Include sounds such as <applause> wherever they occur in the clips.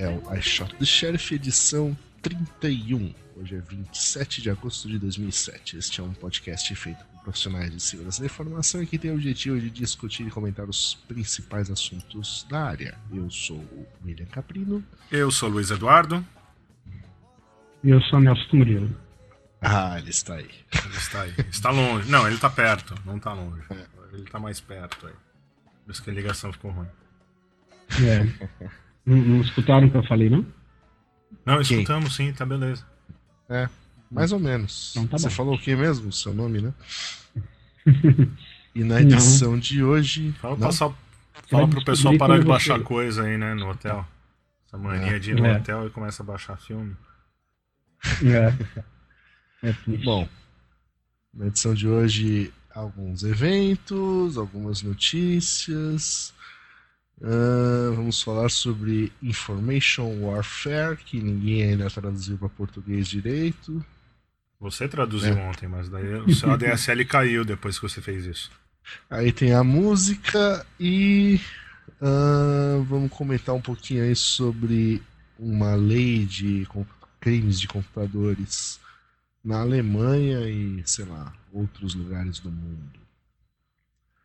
É o iShot the Sheriff, edição 31. Hoje é 27 de agosto de 2007. Este é um podcast feito por profissionais de segurança da informação e que tem o objetivo de discutir e comentar os principais assuntos da área. Eu sou o William Caprino. Eu sou o Luiz Eduardo. E eu sou o Nelson Murilo. Ah, ele está aí. Ele está aí. Está longe. Não, ele está perto. Não está longe. Ele está mais perto aí. Por isso que a ligação ficou ruim. É. <laughs> não, não escutaram o que eu falei, não? Não, escutamos sim, tá beleza. É, mais ou menos. Então tá Você bom. falou o que mesmo? O seu nome, né? <laughs> E na edição de hoje. Fala, Não? passar, fala pro pessoal parar de baixar você- coisa aí, né, no hotel. Essa mania de ir no É. hotel e começa a baixar filme. É. <laughs> É. Bom, na edição de hoje, alguns eventos, algumas notícias. Ah, vamos falar sobre Information Warfare, que ninguém ainda traduziu para português direito. Você traduziu É. ontem, mas daí o seu ADSL <laughs> caiu depois que você fez isso. Aí tem a música e ah, vamos comentar um pouquinho aí sobre uma lei de crimes de computadores na Alemanha e, sei lá, outros lugares do mundo.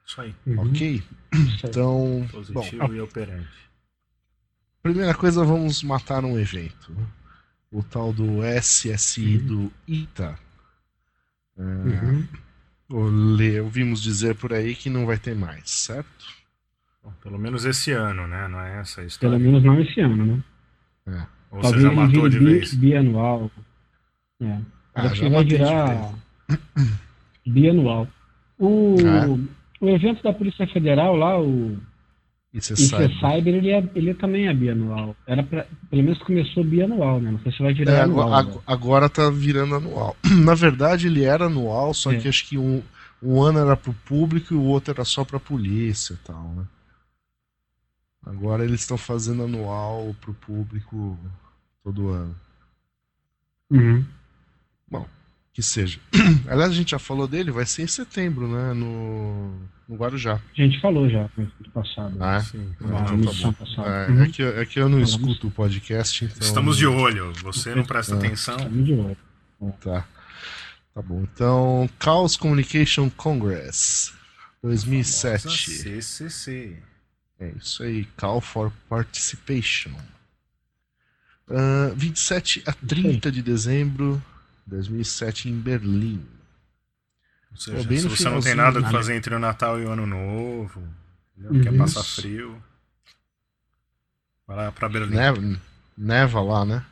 Isso aí. Uhum. Ok? Aí. Então, bom, Positivo e operante. <laughs> primeira coisa, vamos matar um evento. O tal do SSI do ITA. Ah, Uhum. o Le- Ouvimos dizer por aí que não vai ter mais, certo? Bom, pelo menos esse ano, né? Não é essa a história. Pelo menos não esse ano, né? É. Ou você Talvez já ele matou de vez. bianual. É. Ah, Acho já que vai virar bianual. O, É. o evento da Polícia Federal lá, o IC sabe. Cyber, ele, é, ele também é bianual. Era pra, pelo menos começou bianual, né? Não sei se vai virar É, anual. agora, agora. agora tá virando anual. <clears throat> Na verdade, ele era anual, só É. que acho que um, um ano era pro público e o outro era só pra polícia e tal, né? Agora eles estão fazendo anual pro público todo ano. Uhum. Que seja. <clears throat> Aliás, a gente já falou dele, vai ser em setembro, né? No, no Guarujá. A gente falou já no ano passado. Ah, é? Sim. Não, Na então tá bom. É, Uhum. é que, é que eu não escuto o podcast, então. Estamos de olho. Você não presta É. atenção. Estamos de olho. Tá. Tá bom. Então, Chaos Communication Congress 2007. CCC. É isso aí, Call for Participation. Ah, 27 a 30 de dezembro de 2007 em Berlim. Ou seja, Pô, se você não tem nada que né? fazer entre o Natal e o Ano Novo, quer Uhum. passar frio, vai lá pra Berlim. Neva, neva lá, né?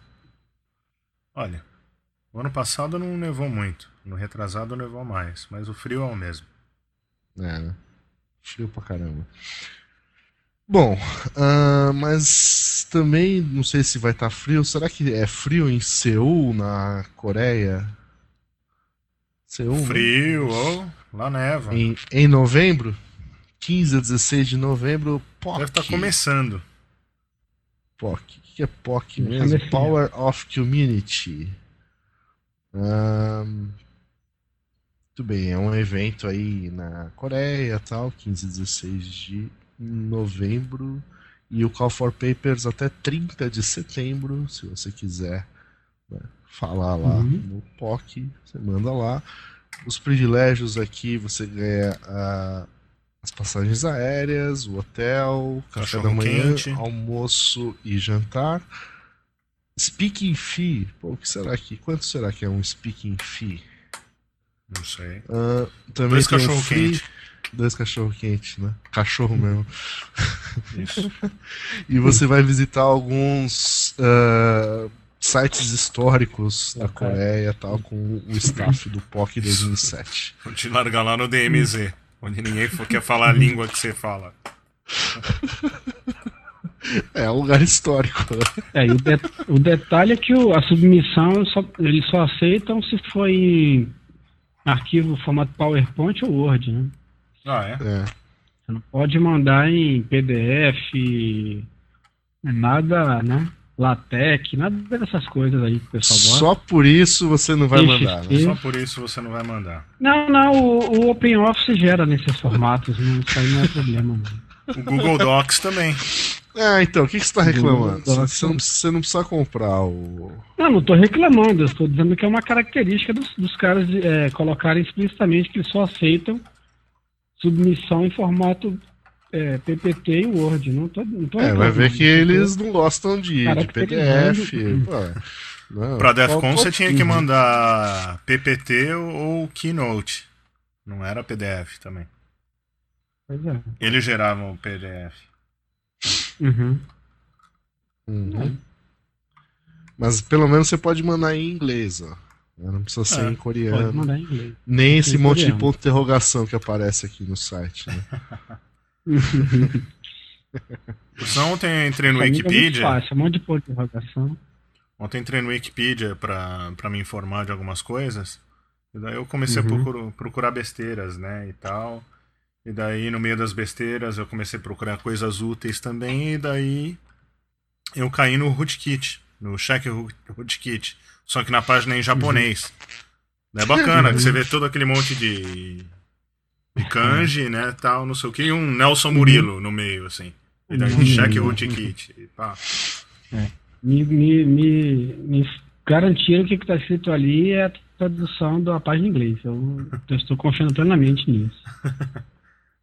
Olha, o ano passado não nevou muito, no retrasado nevou mais, mas o frio é o mesmo. É, né? Frio pra caramba. Bom, ah, mas também não sei se vai estar frio. Será que é frio em Seul, na Coreia? Seul, né? Frio, ou lá neva. Em, em novembro? 15 a 16 de novembro, POC. Deve estar começando. POC. O que é POC mesmo? Power of Community. Ahn, muito bem, é um evento aí na Coreia tal, 15 e 16 de novembro. E o Call for Papers até 30 de setembro, se você quiser né, falar lá Uhum. no POC, você manda lá. Os privilégios aqui você ganha as passagens aéreas, o hotel, café da manhã, quente. almoço e jantar. Speaking fee, pô, o que será que? Quanto será que é um speaking fee? Não sei. Ah, também Dois tem um free- quente. Dois cachorro quente, né? Cachorro mesmo. <laughs> Isso. E você vai visitar alguns ah, sites históricos da. Coreia e tal, com o staff do POC 2007. Vou te largar lá no DMZ, onde ninguém quer falar a língua que você fala. <laughs> É um lugar histórico, né? É, e o, de- o detalhe é que o- a submissão só, eles só aceitam se for em arquivo formato PowerPoint ou Word, né? Ah, é? É. Você não pode mandar em PDF, nada, né? LaTeX, nada dessas coisas aí que o pessoal gosta. Só por isso você não vai mandar, né? Só por isso você não vai mandar. Não, não, o, o OpenOffice gera nesses formatos, não, isso aí não é problema. Não. O Google Docs também. Ah, então, o que, que você tá reclamando? Do- do- Você, não, precisa- você não precisa comprar o. Não, não tô reclamando, eu estou dizendo que é uma característica dos, dos caras de, é, colocarem explicitamente que eles só aceitam submissão em formato é, PPT e Word. Não tô, não tô É, vai ver que eles não gostam de, de Caracterizando. PDF. Qual- DEFCON você tinha que mandar PPT ou Keynote. Não era PDF também. Pois é. Eles geravam o PDF. Uhum. Uhum. Mas pelo menos você pode mandar em inglês, ó. Não precisa ser É, em Pode coreano. mandar em inglês. Nem esse em monte de coreano. ponto de interrogação que aparece aqui no site. Né? <laughs> Ontem eu entrei no é muito Wikipedia. fácil, um monte de ponto de interrogação. Ontem entrei no Wikipedia pra, pra me informar de algumas coisas. E daí eu comecei a Uhum. procurar, procurar besteiras, né? E tal. E daí, no meio das besteiras, eu comecei a procurar coisas úteis também. E daí eu caí no Rootkit, no Check Root- Rootkit. Só que na página é em japonês. É bacana, que você vê todo aquele monte de, de kanji, né? Tal, não sei o que. E um Nelson Murilo no meio, assim. E daí, Uhum. Check Rootkit. E pá. Me, me, me, me garantiram que o que está escrito ali é a tradução da página em inglês. Eu, eu estou confiando plenamente nisso. <laughs>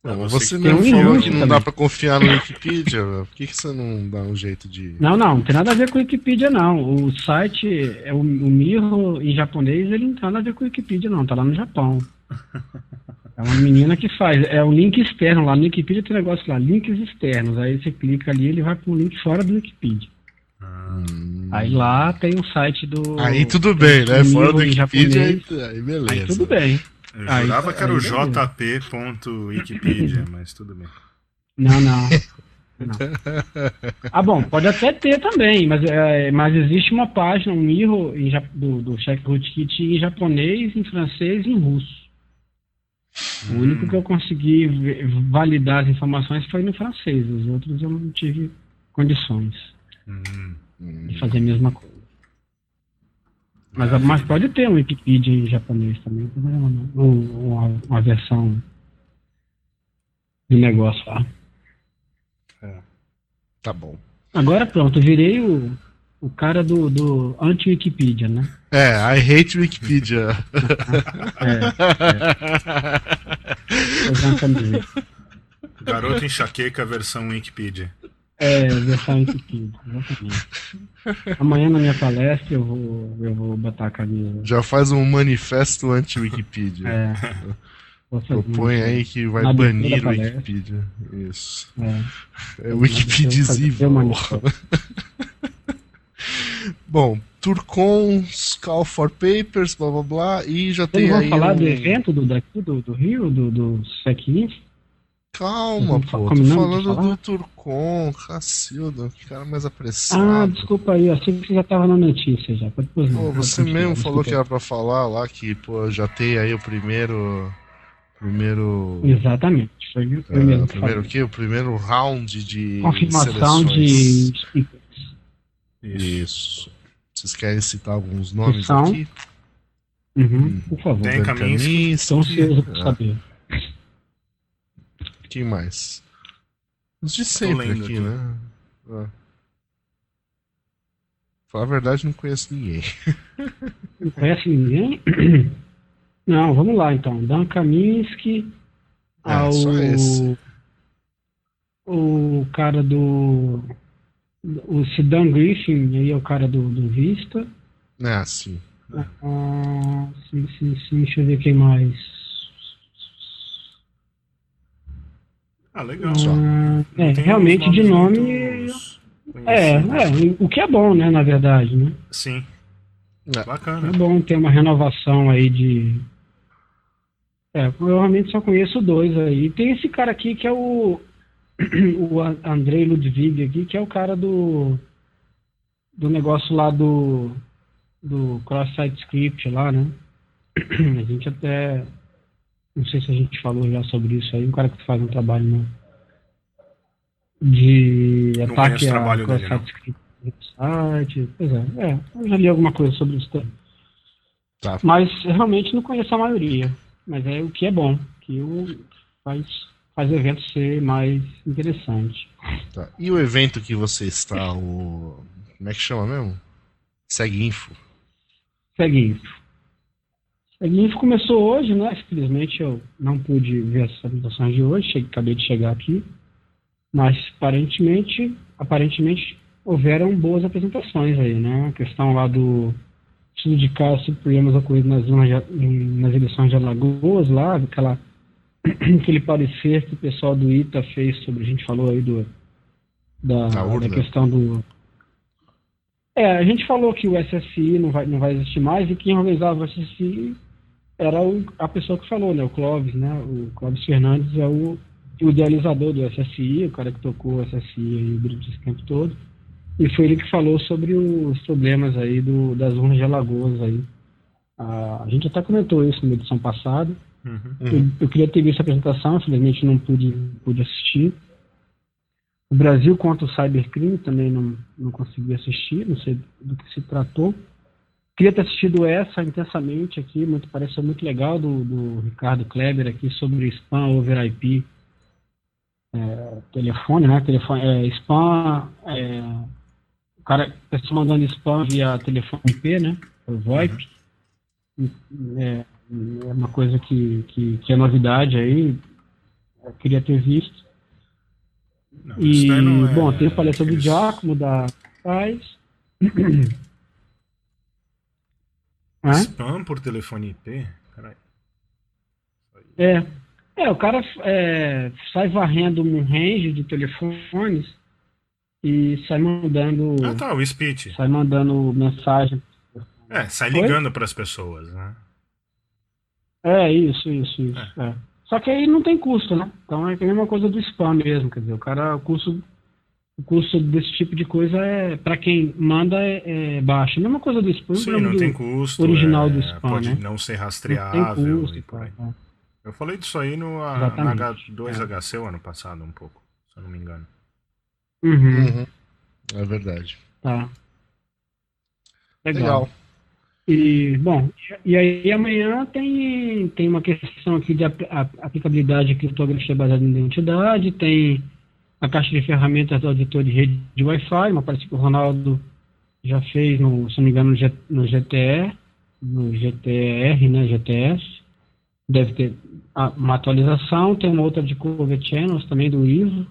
Não, você mas você que mesmo tem um falou que não também. dá pra confiar no Wikipedia. velho. Por que, que você não dá um jeito de. Não, não, não tem nada a ver com a Wikipedia, não. O site, é o, o Mirro em japonês, ele não tem nada a ver com a Wikipedia, não. Tá lá no Japão. <laughs> É uma menina que faz. É um link externo lá. No Wikipedia tem um negócio lá, links externos. Aí você clica ali, ele vai para um link fora do Wikipedia. Hum. Aí lá tem o site do. Aí tudo bem, né? Fora do Wikipedia, aí, japonês. aí beleza. Aí tudo bem. Eu Aí- jurava que era o jp.wikipedia, mas tudo bem. Não, não. Não. Ah, bom, pode até ter também, mas, é, mas existe uma página, um ja- do, do Check Rootkit em japonês, em francês e em russo. O único que eu consegui validar as informações foi no francês, os outros eu não tive condições Hum. Hum. de fazer a mesma coisa. Mas, mas pode ter um Wikipedia em japonês também, uma, uma versão de negócio lá. Tá bom. Agora pronto, virei o, o cara do, do anti-Wikipedia, né? É, I hate Wikipedia. <laughs> É, <laughs> usando camiseta. Garoto enxaqueca versão Wikipedia. É, versão Wikipedia, exatamente. Amanhã na minha palestra eu vou, eu vou botar a camisa. Já faz um manifesto anti-Wikipedia. É, Propõe aí que vai Na banir o. Wikipedia. Isso. É, É Wikipedizível. <laughs> Bom, Turcons, Call for Papers, blá blá blá, e já Vocês tem aí. falar um- do evento do, daqui, do, do Rio, do, do SEC Calma, Uhum, pô, tô falando do Turcon, Cacilda, que cara mais apressado. Ah, desculpa aí, eu achei que você já estava na notícia já. Pode pôr. Pô, você mesmo falou desculpa que era pra falar lá que, pô, já tem aí o primeiro. Primeiro. Exatamente. Foi o primeiro. que primeiro o quê? O primeiro round de. Confirmação seleções. de speakers. Isso. Vocês querem citar alguns nomes São- aqui? Uhum, por favor. Tem Dan Kaminsky. Kaminsky, Estou ansioso por ah, saber. Quem mais? Os de sempre aqui, aqui. né? Ah. Falar a verdade, não conheço ninguém. <laughs> Não conhece ninguém? <clears throat> Não, vamos lá então. Dan Kaminsky, É, ao, só esse. o cara do. O Sidan Griffin, aí é o cara do, do Vista. Ah, sim. Ah, sim, sim, sim, deixa eu ver quem mais. Ah, legal. Ah, é, realmente de nomes nome. É, é, o que é bom, né, na verdade, né? Sim. É. É Bacana. bom ter uma renovação aí de. É, eu realmente só conheço dois aí. Tem esse cara aqui que é o. <clears throat> O An- Andrei Ludwig aqui, que é o cara do. Do negócio lá do. Do Cross-Site Script lá, né? <clears throat> A gente até. Não sei se a gente falou já sobre isso aí. Um cara que faz um trabalho né, de Não ataque a trabalho dele, site. Pois é, é, eu já li alguma coisa sobre isso também. Tá. Mas realmente não conheço a maioria. Mas é o que é bom, que o faz, faz o evento ser mais interessante. Tá. E o evento que você está, o. Como é que chama mesmo? Segue Info. Segue Info. Segue Info começou hoje, né? Infelizmente eu não pude ver as apresentações de hoje, cheguei, acabei de chegar aqui. Mas aparentemente, aparentemente houveram boas apresentações aí, né? A questão lá do estudo de caso sobre problemas ocorridos nas, nas eleições de Alagoas, lá, aquela, <clears throat> aquele parecer que o pessoal do ITA fez sobre, a gente falou aí do, da, da questão do. É, a gente falou que o SSI não vai, não vai existir mais e quem organizava o SSI era o, a pessoa que falou, né? O Clóvis, né? O Clóvis Fernandes é o, o idealizador do SSI, o cara que tocou o SSI durante esse tempo todo. E foi ele que falou sobre os problemas aí do, das urnas de Alagoas aí. a gente até comentou isso na edição passada. Uhum. Eu, eu, queria ter visto a apresentação, infelizmente não pude, pude assistir. O Brasil contra o cybercrime também não, não consegui assistir, não sei do que se tratou. Queria ter assistido essa intensamente aqui, muito, pareceu muito legal, do, do Ricardo Kleber aqui, sobre spam over IP. É, telefone, né? Telefone, é, spam é, o cara está mandando spam via telefone IP, né? O VoIP. Uhum. É, é, uma coisa que, que, que, é novidade aí. Eu queria ter visto. Não, e, é, bom, tem a palestra do Giacomo, da Paz. <clears throat> Spam por telefone IP? Caralho. É. É, o cara é, sai varrendo um range de telefones e sai mandando. Ah, tá, o speech. Sai mandando mensagem. É, sai ligando para as pessoas, né? É, isso, isso, isso. É. É. Só que aí não tem custo, né? Então é a mesma coisa do spam mesmo, quer dizer, o cara, o custo, o custo desse tipo de coisa é, para quem manda é, é, baixo. A mesma coisa do spam. Sim, não tem custo. Original é, do spam, Pode né? não ser rastreável não tem custo, e por aí. É. Eu falei disso aí no H2HC o ano passado um pouco, se eu não me engano. Uhum. Uhum. É verdade. Tá. Legal. Legal. E, bom, e aí amanhã tem, tem uma questão aqui de aplicabilidade criptografia baseada em identidade, tem a caixa de ferramentas do auditor de rede de Wi-Fi, uma parte que o Ronaldo já fez, no, se não me engano, no GTE, no GTR, né, GTS. Deve ter uma atualização, tem uma outra de Cover Channels também do ISO,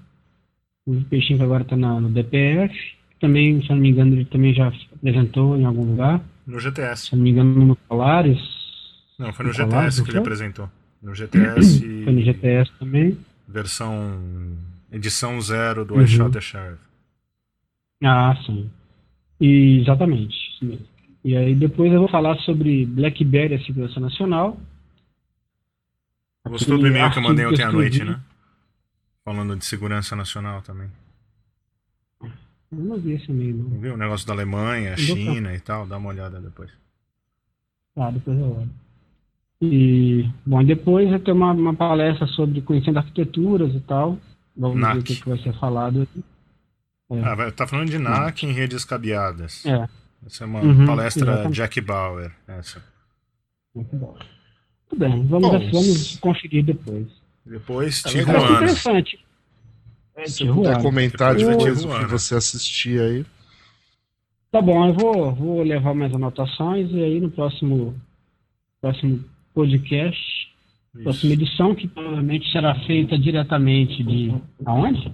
o peixinho que agora está no DPF. Também, se não me engano, ele também já apresentou em algum lugar. No GTS. Se não me engano, no Polaris. Não, foi no, no GTS Polaris, que ele apresentou. No GTS. foi no GTS também. Versão. Edição zero do uhum. iShot Sheriff. Ah, sim. E, exatamente. E aí depois eu vou falar sobre BlackBerry, a segurança nacional. Gostou do e-mail que eu mandei ontem à noite, né? Falando de segurança nacional também. Eu não vi esse e-mail, não. Não viu? O negócio da Alemanha, China e tal. Dá uma olhada depois. Tá, depois eu olho. E, bom, depois eu tenho uma, uma palestra sobre conhecendo arquiteturas e tal. Vamos NAC. ver o que, que vai ser falado. É. Ah, vai, tá falando de NAC, em redes cabeadas. É. Essa é uma uhum, palestra exatamente. Jack Bauer. Essa. Muito bom. Tudo bem, vamos, bom, vamos conferir depois. Depois é Tijuana. interessante. É, Se Tijuana. puder comentar depois o que você assistir aí. Tá bom, eu vou, vou levar mais anotações e aí no próximo, próximo podcast, Isso. próxima edição, que provavelmente será feita diretamente de. Aonde?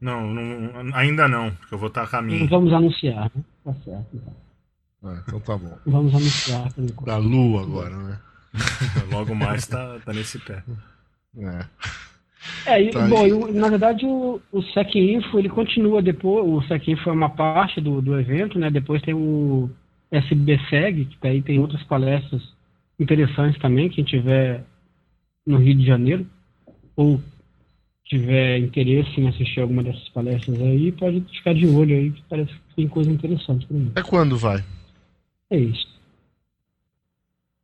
Não, não ainda não, porque eu vou estar a caminho. vamos anunciar, né? Tá certo, então. Ah, então tá bom. Vamos anunciar. Da Lua agora, né? <laughs> Logo mais tá, tá nesse pé. É. É, e, tá bom, eu, na verdade o, o SecInfo ele continua depois, o SecInfo é uma parte do, do evento, né? Depois tem o SBSeg, que aí tem outras palestras interessantes também, quem tiver no Rio de Janeiro, ou tiver interesse em assistir alguma dessas palestras aí, pode ficar de olho aí, que parece que tem coisa interessante para mim. É quando vai? É isso.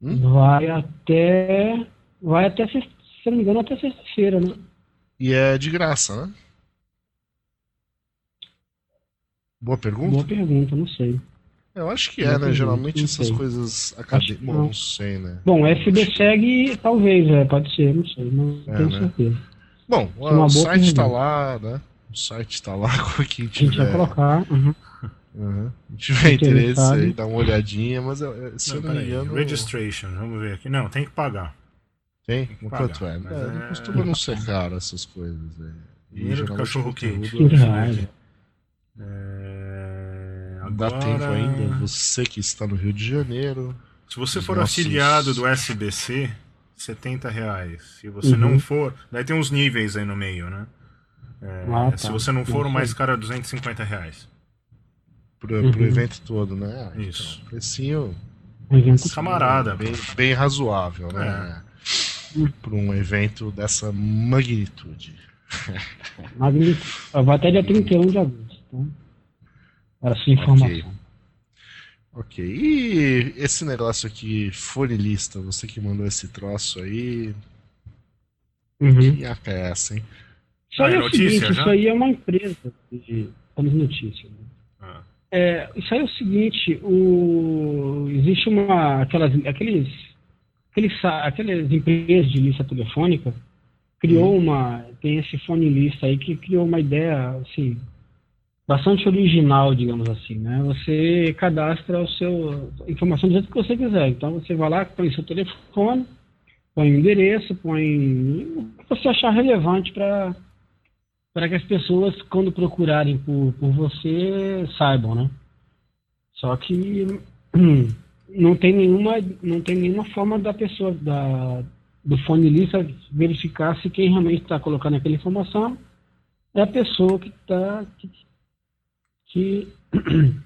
Hum? Vai até. Vai até, se não me engano, até sexta-feira, né? E é de graça, né? Boa pergunta? Boa pergunta, não sei. Eu acho que é, né? Geralmente essas coisas acadêmicas. Bom, não sei, né? Bom, SBSEG talvez, é, pode ser, não sei, não é, tenho né? certeza. Bom, o site está lá, né? O site está lá <laughs> com quem tiver. A gente vai colocar. Uhum. Uhum. Se tiver interesse aí, dá uma olhadinha, mas se não, eu não me engano. Registration, vamos ver aqui. Não, tem que pagar. Tem? tem que Quanto é? é? Não costuma não ser caro essas coisas. É. Dinheiro do cachorro quente. É... Agora... Dá tempo ainda, você que está no Rio de Janeiro. Se você for nossos... afiliado do SBC, 70 reais. Se você uhum. não for, daí tem uns níveis aí no meio, né? É, ah, tá. Se você não for, o mais caro é 250 reais. Pro, uhum. pro evento todo, né? Ah, Isso. Então, precinho. Camarada. Bem, bem razoável, né? É. Para um evento dessa magnitude. Magnitude. Vai até dia 31 de agosto. Para sua informação. Okay. ok. E esse negócio aqui, fone lista, você que mandou esse troço aí. Uhum. Que é essa, hein? Isso aí ah, é, é notícia, seguinte, já? isso aí é uma empresa de. Estamos notícia. Né? Ah. É, isso aí é o seguinte, o, existe uma. Aquelas, aqueles, aqueles, aquelas empresas de lista telefônica criou uhum. uma. Tem esse fone lista aí que criou uma ideia, assim, bastante original, digamos assim, né? Você cadastra o seu informação do jeito que você quiser. Então você vai lá, põe seu telefone, põe o endereço, põe o que você achar relevante para para que as pessoas, quando procurarem por, por você, saibam, né? Só que <clears throat> não tem nenhuma, não tem nenhuma forma da pessoa, da, do fone lista verificar se quem realmente está colocando aquela informação é a pessoa que está. Que, <clears throat>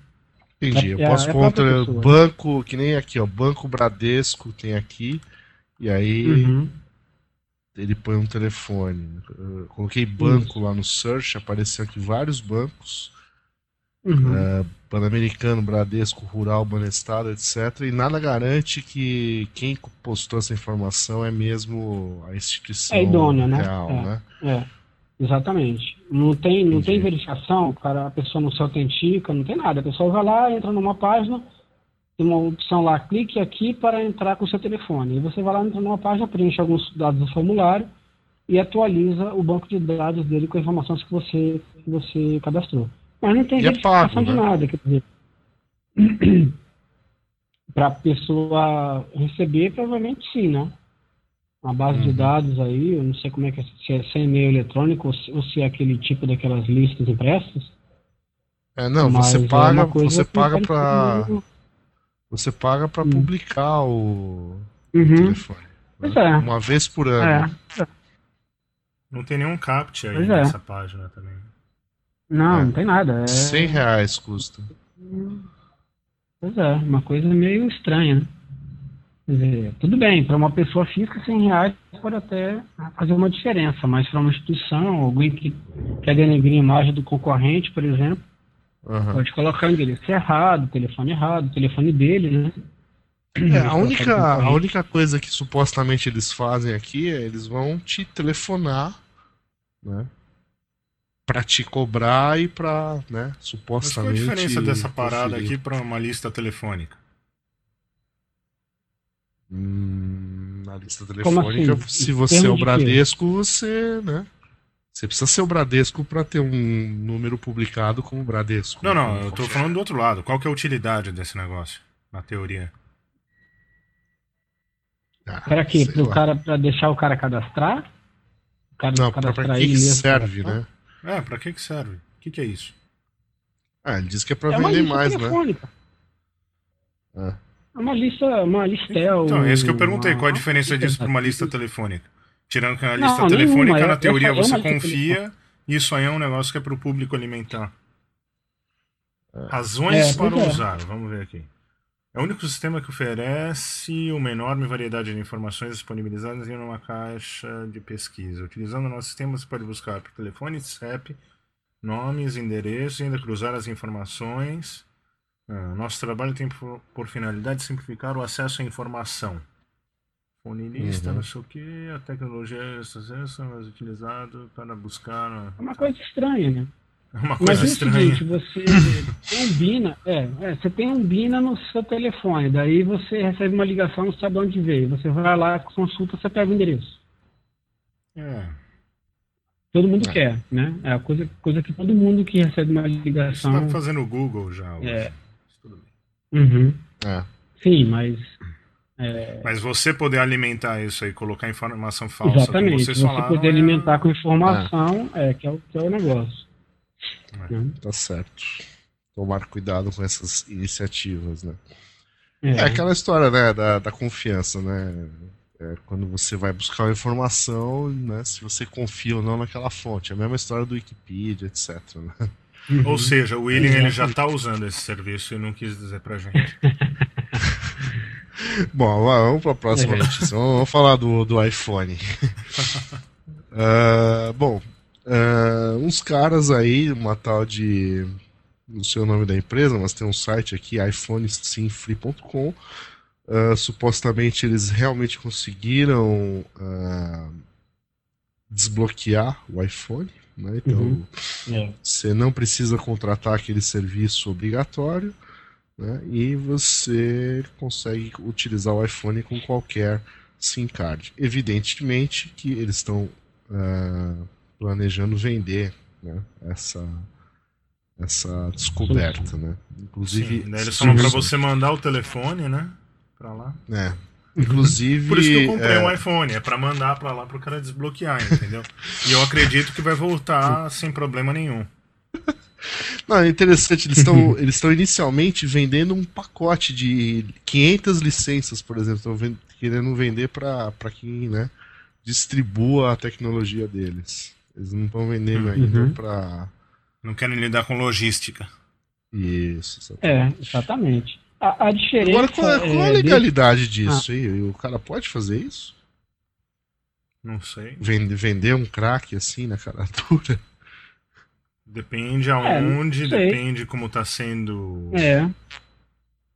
Entendi. Eu é, posso é contra banco, que nem aqui, ó, Banco Bradesco tem aqui, e aí uhum. ele põe um telefone. Eu coloquei banco lá no search, apareceu aqui vários bancos. Uhum. É, Pan-Americano, Bradesco, Rural, Banestado, etc. E nada garante que quem postou essa informação é mesmo a instituição é idônea, né? real, é, né? É, exatamente. Não tem, não tem verificação, cara, a pessoa não se autentica, não tem nada. A pessoa vai lá, entra numa página, tem uma opção lá, clique aqui para entrar com o seu telefone. E você vai lá, entra numa página, preenche alguns dados do formulário e atualiza o banco de dados dele com as informações que você, que você cadastrou. Mas não tem verificação é de né? nada, quer dizer. <clears throat> Para a pessoa receber, provavelmente sim, né? Uma base uhum. de dados aí, eu não sei como é que é, se é sem e-mail eletrônico ou se, ou se, é aquele tipo daquelas listas impressas. É, não, você é paga, é você paga para você paga para hum. publicar o, uhum. telefone. Né? É. Uma vez por ano. É. Não tem nenhum capt aí pois nessa página também. Não, é. não tem nada. É... 100 reais custa. Pois é, uma coisa meio estranha, né? Dizer, tudo bem, para uma pessoa física, 100 reais pode até fazer uma diferença, mas para uma instituição, alguém que quer denegrir a imagem do concorrente, por exemplo, uhum. pode colocar o endereço errado, o telefone errado, o telefone dele, né? É, a, única, a única coisa que supostamente eles fazem aqui é eles vão te telefonar, né? para te cobrar e para, né, supostamente. Mas qual a diferença dessa parada conferir. aqui para uma lista telefônica? Hum, na lista telefônica, assim? se você é o Bradesco, você, né? Você precisa ser o Bradesco para ter um número publicado como Bradesco. Não, não, eu tô falando do outro lado. Qual que é a utilidade desse negócio, na teoria? Ah, para quê? Pro cara, para deixar o cara cadastrar? O cara não, para que, que serve, né? É, pra que que serve? O que que é isso? Ah, ele disse que é pra é vender mais, né? telefônica. né? É. é uma lista, uma listel. Então, é isso que eu perguntei. Uma... Qual a diferença disso para uma lista telefônica? Tirando que na lista não, telefônica, nenhuma. na teoria, você confia, e isso aí é um negócio que é para o público alimentar. Razões é, para usar, vamos ver aqui. É o único sistema que oferece uma enorme variedade de informações disponibilizadas em uma caixa de pesquisa. Utilizando o nosso sistema, você pode buscar por telefone, CEP, nomes, endereços e ainda cruzar as informações. Ah, nosso trabalho tem por, por, finalidade simplificar o acesso à informação. Fone lista, uhum. não sei o que, a tecnologia é mais utilizada para buscar. É uma coisa estranha, né? Uma coisa Mas é o estranha. seguinte, você tem um Bina, é, é, você tem um Bina no seu telefone, daí você recebe uma ligação, não sabe onde veio. Você vai lá, consulta, você pega o endereço. É. Todo mundo É. quer, né? É a coisa, coisa que todo mundo que recebe uma Você ligação. tá fazendo o Google já. hoje. É. Uhum. É. Sim, mas. é, Mas você poder alimentar isso aí, colocar informação falsa, exatamente. como vocês Você falaram, poder é- alimentar com informação é, que, é o, que é o negócio. É. né? Tá certo. Tomar cuidado com essas iniciativas, né? É, É aquela história, né, da, da confiança, né? É, quando você vai buscar uma informação, né, se você confia ou não naquela fonte. É a mesma história do Wikipedia, etc. Né? Uhum. Ou seja, o William ele já Exatamente. tá usando esse serviço e não quis dizer pra gente. <laughs> Bom, vamos para a próxima É. notícia. Vamos, vamos falar do, do iPhone. <laughs> Ah, bom, ah, uns caras aí, uma tal de. Não sei o nome da empresa, mas tem um site aqui, iPhoneSimFree.com. Ah, supostamente eles realmente conseguiram desbloquear o iPhone. Né? Então, Uhum. Você não precisa contratar aquele serviço obrigatório né? e você consegue utilizar o iPhone com qualquer SIM card. Evidentemente que eles estão ah, planejando vender né? essa, essa descoberta. Né? Inclusive, Sim, daí eles falam Sim. você mandar o telefone, né? Pra lá. É. Inclusive. Por isso que eu comprei é, um iPhone, é pra mandar pra lá pro cara desbloquear, entendeu? e eu acredito que vai voltar sem problema nenhum. Não, é interessante, eles estão <laughs> eles estão inicialmente vendendo um pacote de 500 licenças, por exemplo, estão ven- querendo vender para quem, né, distribua a tecnologia deles. Eles não estão vendendo Uhum. ainda para Não querem lidar com logística. isso. sabe? É, exatamente. A, a diferença. Agora, qual é, qual é a é, legalidade disso aí? O cara pode fazer isso? Não sei. Vende- vender um crack assim na cara <laughs> dura? Depende É, aonde, sei. depende como tá sendo É,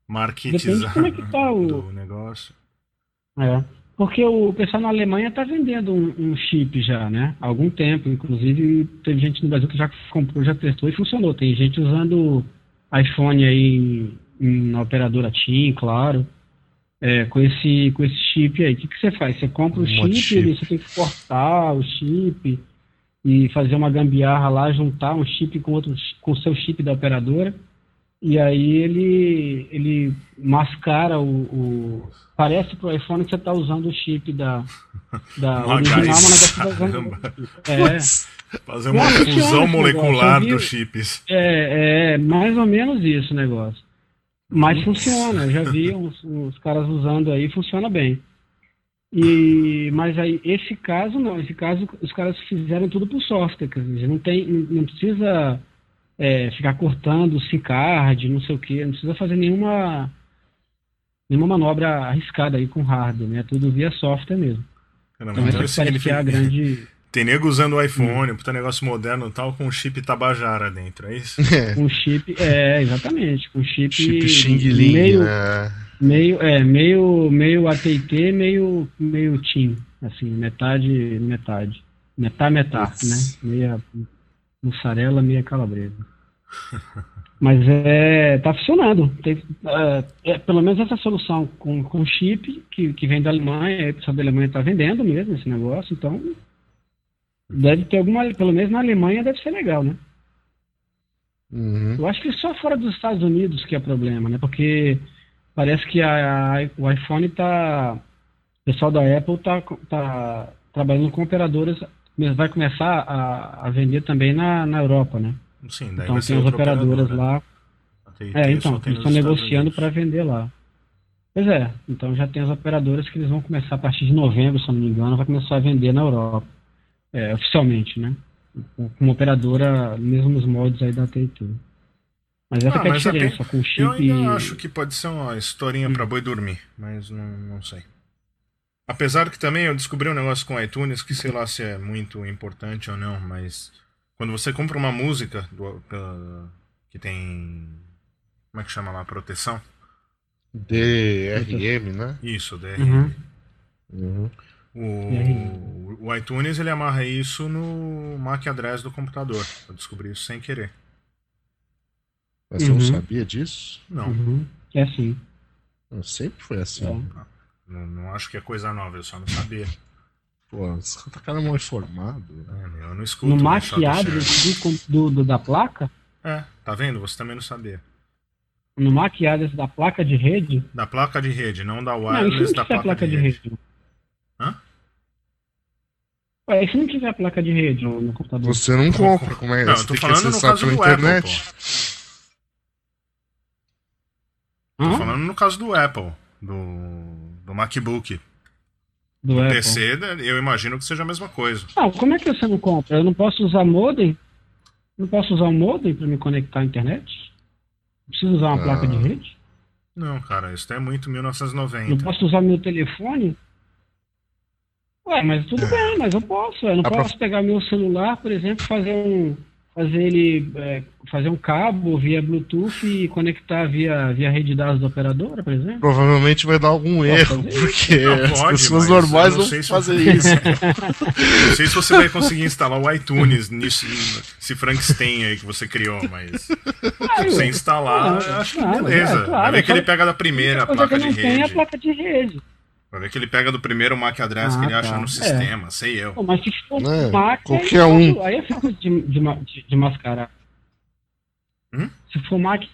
marketizado é tá <laughs> o- o negócio. é. Porque o pessoal na Alemanha está vendendo um, um chip já, né? Há algum tempo. Inclusive, teve gente no Brasil que já comprou, já testou e funcionou. Tem gente usando iPhone aí em, na operadora TIM, claro. é, com, esse, com esse chip aí. O que, que você faz? Você compra o Um de chip, chip. você tem que cortar o chip e fazer uma gambiarra lá, juntar um chip com outro com o seu chip da operadora. E aí ele, ele mascara o, o- Parece pro iPhone que você está usando o chip da, da <laughs> Uma original, mas está caramba. É, Fazer uma fusão molecular dos chips. é, é mais ou menos isso o negócio. Mas funciona, eu já vi <laughs> uns, uns caras usando aí, funciona bem. E, mas aí, esse caso não, esse caso os caras fizeram tudo por software, quer dizer, não tem, não, precisa é, ficar cortando o card, não sei o que, não precisa fazer nenhuma nenhuma manobra arriscada aí com hardware, né? Tudo via software mesmo. Caramba, Então então essa que é a significa- grande Tem nego usando o iPhone, puta negócio moderno e tal, com chip tabajara dentro, é isso? É, <laughs> com chip, é, exatamente, com chip, chip Xing Ling, meio, né? meio, é, meio, meio AT&T, meio, meio TIM, assim, metade, metade, metade, metade, Putz. né, meia mussarela, meia calabresa. <laughs> Mas é, tá funcionando. Tem, é, é, pelo menos essa solução com, com chip que, que vem da Alemanha, pessoal da Alemanha está vendendo mesmo esse negócio, então deve ter alguma, pelo menos na Alemanha deve ser legal, né? Uhum. Eu acho que só fora dos Estados Unidos que é problema, né? Porque parece que a, a- o iPhone tá. O pessoal da Apple tá, tá trabalhando com operadoras, mas vai começar a, a vender também na, na Europa, né? Sim, daí Então vai ser tem as operadoras operadora. lá. AT&T É, então, eles estão negociando para vender lá. Pois é, então já tem as operadoras que eles vão começar a partir de novembro, se não me engano, vai começar a vender na Europa. É, oficialmente, né? Com com uma operadora, mesmo nos moldes aí da AT&T. Mas essa Ah, que é a diferença, com chip Eu ainda e... acho que pode ser uma historinha Hum. pra boi dormir, mas não, não sei. Apesar que também eu descobri um negócio com iTunes que sei lá se é muito importante ou não, mas quando você compra uma música do- pela- que tem. Como é que chama lá? Proteção? DRM, né? Isso, DRM. Uhum. Uhum. O, o iTunes ele amarra isso no MAC address do computador. Eu descobri isso sem querer. Mas você não Uhum. sabia disso? Não, Uhum. É assim. Não, sempre foi assim. É. não, não acho que é coisa nova, eu só não sabia. Pô, você tá cara mal informado. É, eu não escuto. No o MAC address do, do- do- da placa, É, tá vendo? Você também não sabia. no MAC address da placa de rede, Da placa de rede, não da não, wireless se da não tiver placa, placa de rede? Hã? Ué, e se não tiver placa de rede no, no computador? Você não compra, como é? Não, você tem que falando no acessar caso pela do Apple, internet. Tô Hã? falando no caso do Apple, do, do MacBook. Do No Apple. PC, né, eu imagino que seja a mesma coisa. Não, como é que você não compra? Eu não posso usar modem? Não posso usar um modem para me conectar à internet? Preciso usar uma Ah. placa de rede? Não, cara, isso é muito Não 1990. posso usar meu telefone? Ué, mas tudo bem, mas eu posso. Eu não pra- posso pegar meu celular, por exemplo, fazer um. Fazer ele. é, fazer um cabo via Bluetooth e conectar via, via rede de dados da operadora, por exemplo? Provavelmente vai dar algum erro, porque Não, as pode, pessoas normais não vão sei se- fazer isso. <laughs> Não sei se você vai conseguir instalar o iTunes nisso, esse Frankenstein aí que você criou, mas se você instalar, Ah, acho que ah, mas beleza. é, claro, vai ver que ele pega da primeira Coisa que placa eu de não tenho é a rede. placa de rede. Vai ver que ele pega do primeiro MAC address que Ah, ele acha tá. no É. sistema, sei eu. Pô, mas se for É, um Mac, qualquer aí, é um. fácil- aí é fácil de, de, de- de mascarar. Hum? Se for Mac, que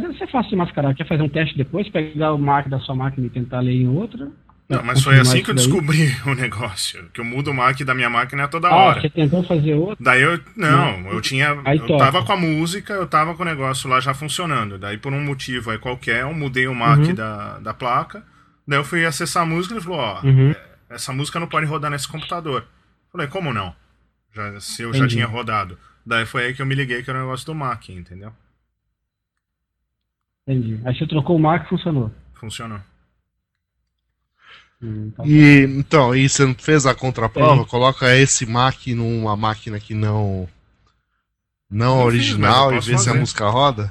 deve ser fácil de mascarar. Quer fazer um teste depois, pegar o Mac da sua máquina e tentar ler em outra? Não, mas foi assim isso que eu daí? descobri <laughs> o negócio. Que eu mudo o MAC da minha máquina toda Ah, hora. você tentou fazer outra? Daí eu. Não, eu tinha. Aí eu toca. tava com a música, eu tava com o negócio lá já funcionando. Daí por um motivo aí qualquer, eu mudei o MAC Uhum. da, da placa. Daí eu fui acessar a música e ele falou, ó, Uhum. essa música não pode rodar nesse computador. Falei, como não? Já, se eu já Entendi. tinha rodado. Daí foi aí que eu me liguei que era o negócio do Mac, entendeu? Entendi. Aí você trocou o Mac e funcionou. Funcionou. Hum, tá E então, e você não fez a contraprova? É. Coloca esse Mac numa máquina que não não fiz, original eu e vê se a fazer. música roda.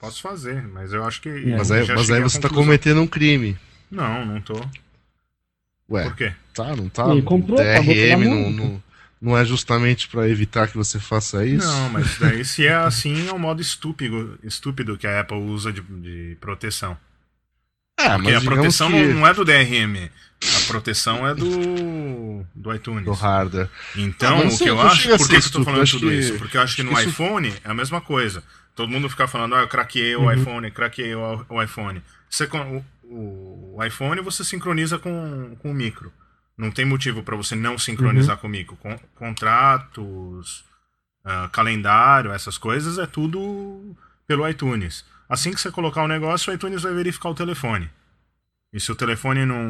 Posso fazer, mas eu acho que. É. Mas eu aí, já mas aí você tá conclusão. cometendo um crime. Não, não tô. Ué, Por quê? tá, não tá? Ele comprou, DRM não, não, não é justamente pra evitar que você faça isso? Não, mas <laughs> daí se é assim, é um modo estúpido, estúpido que a Apple usa de, de proteção. É, Porque mas a proteção que não, não é do DRM. A proteção é do, do iTunes. do hardware. Então, Ah, o que eu não acho, por que, eu tô estúpido, falando tudo que- isso? Porque eu acho que no isso- iPhone é a mesma coisa. Todo mundo fica falando, ah, eu craqueei o Uhum. iPhone, craqueei o, o iPhone. Você, con- o, o iPhone você sincroniza com, com o micro. Não tem motivo para você não sincronizar Uhum. com o micro. Con- contratos, ah, calendário, essas coisas, é tudo pelo iTunes. Assim que você colocar o negócio, o iTunes vai verificar o telefone. E se o telefone não,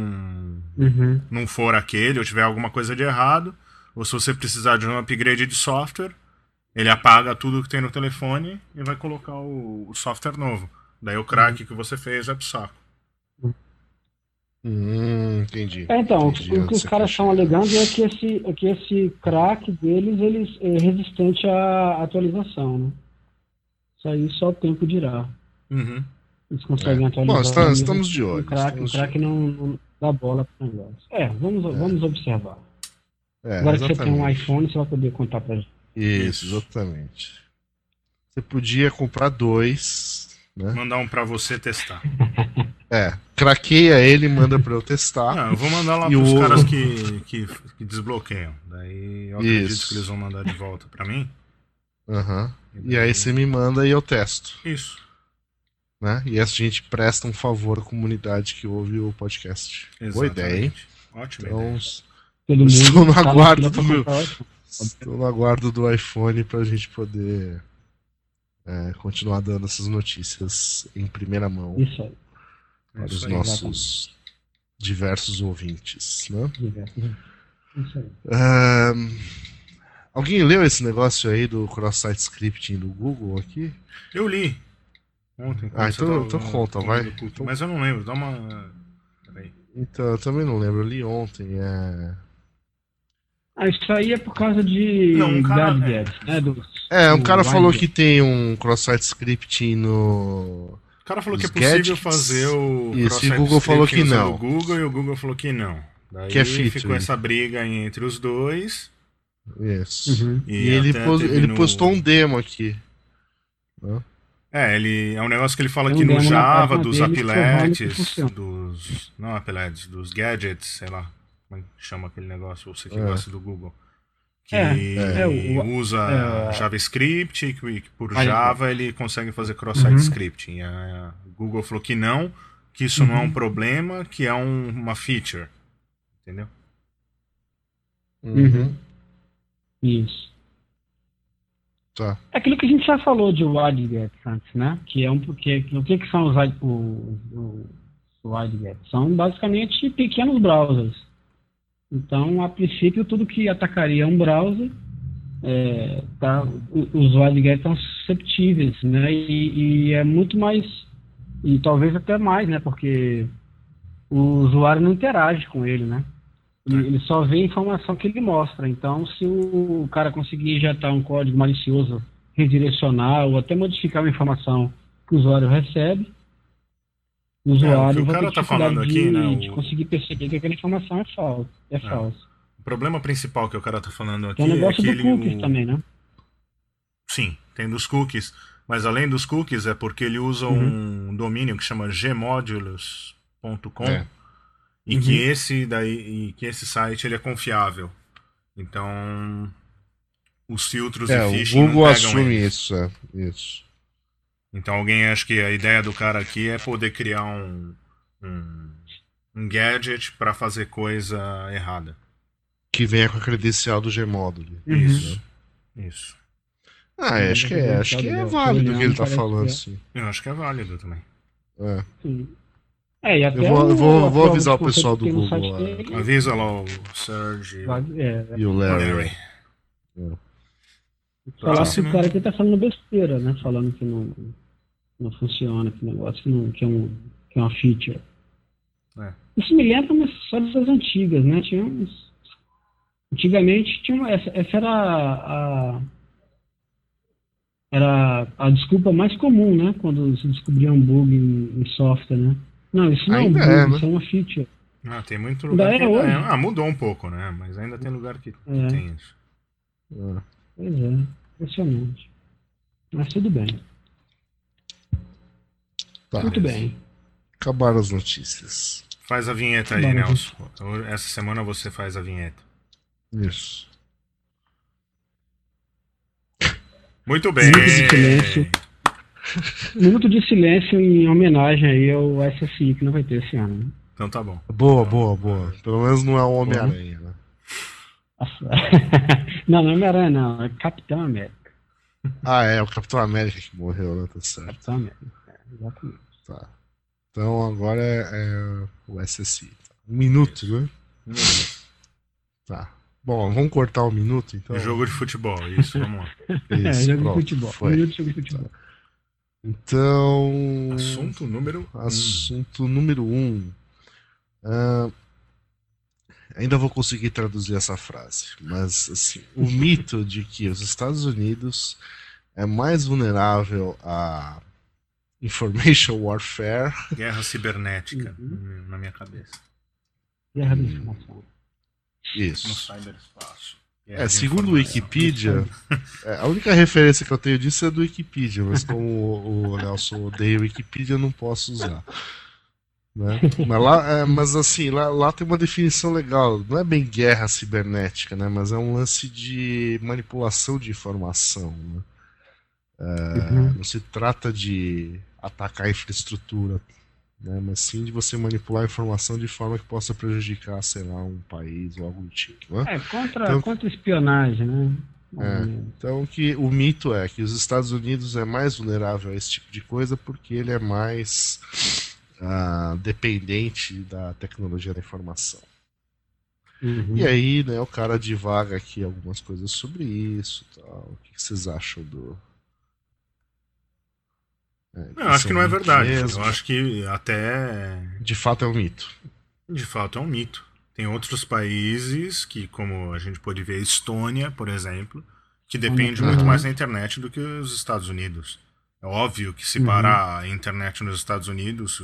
Uhum. não for aquele ou tiver alguma coisa de errado, ou se você precisar de um upgrade de software, ele apaga tudo que tem no telefone e vai colocar o, o software novo. Daí o crack que você fez vai pro saco. Hum, entendi. É, então, Entendi o que os caras estão alegando é que esse, é que esse crack deles eles, é resistente à atualização, né? Isso aí só o tempo dirá. Uhum. Eles conseguem É. atualizar. Bom, estamos- mesmo estamos de olho, O crack, o crack não, não dá bola para o negócio. É, vamos, vamos observar. É, Agora que você tem um exatamente. iPhone, você vai poder contar pra gente. Isso, exatamente. Você podia comprar dois, né? Mandar um pra você testar. <laughs> <laughs> É, craqueia ele e manda pra eu testar. Não, eu vou mandar lá E pros o- caras que, que, que desbloqueiam. Daí eu acredito Isso. que eles vão mandar de volta pra mim. Aham. E daí- aí você me manda e eu testo, Isso. né? E essa gente presta um favor à comunidade que ouve o podcast. Boa ideia, hein? Exatamente. Ótima Então, ideia. Todo mundo Estou no aguardo do meu- estou no aguardo do iPhone pra gente poder é, continuar dando essas notícias em primeira mão Isso aí. Para Isso os nossos diversos ouvintes, né? Ahn, alguém leu esse negócio aí do cross-site scripting do Google aqui? Eu li. Ontem. Ah, então- tava então conta, vai. Então- Mas eu não lembro. Dá uma. Peraí. Então, eu também não lembro, eu li ontem. É, Ah, isso aí é por causa de Não, um cara- gadgets, né? Do, é um cara falou Windows. que tem um cross-site scripting no. O cara falou Os que é possível gadgets. fazer o. Isso, e o Google falou que não. O Google e o Google falou que não. Daí Que é featuring. ficou essa briga entre os dois. Isso. Uhum. E, ele, até pos- ele no- postou um demo aqui. É, ele é um negócio que ele fala Tem um que no Java, dos funciona. dos. Não apiletes, dos gadgets, sei lá. Como é que chama aquele negócio? Você que É. gosta do Google. Que É, é, o- usa é, JavaScript e que que por Java ele consegue fazer cross-site Uhum. scripting. A Google falou que não, que isso não é um Uhum. problema, que é um- uma feature. Entendeu? Uhum. Isso. Tá. É aquilo que a gente já falou de widgets antes, né? Que é um porque o que, que são os, wi- os? São basicamente pequenos browsers. Então, a princípio, tudo que atacaria um browser, é, tá, os widgets estão susceptíveis, né? E, e é muito mais, e talvez até mais, né? Porque o usuário não interage com ele, né? Ele, ele só vê a informação que ele mostra. Então, se o cara conseguir injetar um código malicioso, redirecionar ou até modificar uma informação que o usuário recebe, o usuário o vai cara ter tá falando de, aqui, né, de o- conseguir perceber que aquela informação é falsa. É, falsa. O problema principal que o cara tá falando aqui Tem o é negócio que do ele. cookies o- também, né? Sim, tem dos cookies. Mas além dos cookies, é porque ele usa Uhum. um domínio que chama gmodulos.com É. e Uhum. que esse daí e que esse site ele é confiável. Então os filtros É, e o phishing Google não pegam assume eles. isso, é. Isso. Então alguém acha que a ideia do cara aqui é poder criar um um, um gadget para fazer coisa errada. Que venha com a credencial do Gmodule. Uhum. Isso. Isso. Ah, acho que é, acho que é válido o que ele tá Parece falando, é. sim. Eu acho que é válido também. É. Sim. É, e até Eu vou- eu vou- o- vou prova avisar o pessoal do Google, dele, Avisa lá o Serge. é, E o Larry. Larry. Falar que Próximo. o cara aqui tá falando besteira, né? Falando que não, não funciona, que negócio que, não, que, é um, que é uma feature. É. Isso me lembra histórias das antigas, né? Tinha uns... Antigamente tinha uma, essa, essa era a, a- era a desculpa mais comum, né? Quando se descobria um bug em, em software, né? Não, isso não Ainda é um bug, é, né? isso é uma feature. Ah, tem muito lugar Ainda que é hoje. é. Ah, mudou um pouco, né? Mas ainda tem lugar que É. tem isso. É. Pois é, impressionante. Mas tudo bem, Tá. muito bem. Acabaram as notícias. Faz a vinheta aí, Nelson. Essa semana você faz a vinheta. Isso. Muito bem. Minuto de silêncio. <laughs> Minuto de silêncio em homenagem aí ao SSI que não vai ter esse ano. Né? Então tá bom. Boa, boa, boa. Pelo menos não é o Homem-Aranha, né? <laughs> Não, não é Homem-Aranha, não. É Capitão América. Ah, é, o Capitão América que morreu, né? Tá certo. Capitão América. É, exatamente. Tá. Então agora é, é o SSI. Um minuto, né? Tá. Bom, vamos cortar o minuto então. Jogo de futebol, isso, vamos lá. <laughs> é, Isso, jogo pronto, de futebol. Foi. Minuto de jogo de futebol. Então. Assunto número um. Assunto número um. Ah, ainda vou conseguir traduzir essa frase, mas assim, o mito de que os Estados Unidos é mais vulnerável a information warfare Guerra cibernética Uhum. na minha cabeça. Guerra da informação. No Isso. cyberespaço. Guerra É, de segundo o. Wikipedia, <laughs> é, a única referência que eu tenho disso é do Wikipedia, mas como o, o Nelson odeia o Wikipedia, eu não posso usar. Né? Mas, lá, é, mas assim, lá, lá tem uma definição legal. Não é bem guerra cibernética, né? Mas é um lance de manipulação de informação. Né? É, Uhum. Não se trata de atacar a infraestrutura, né? mas sim de você manipular a informação de forma que possa prejudicar, sei lá, um país ou algo do tipo. Né? É, contra, Então- contra espionagem, né? É. Então que o mito é que os Estados Unidos é mais vulnerável a esse tipo de coisa porque ele é mais ah, dependente da tecnologia da informação. Uhum. E aí, né, o cara divaga aqui algumas coisas sobre isso, tal. O que que vocês acham do? É, Não, eu acho que não é verdade. mesmo? Eu acho que até De fato é um mito. de fato é um mito. Tem outros países que, como a gente pode ver, a Estônia, por exemplo, que depende Uhum. muito mais da internet do que os Estados Unidos. É óbvio que se Uhum. parar a internet nos Estados Unidos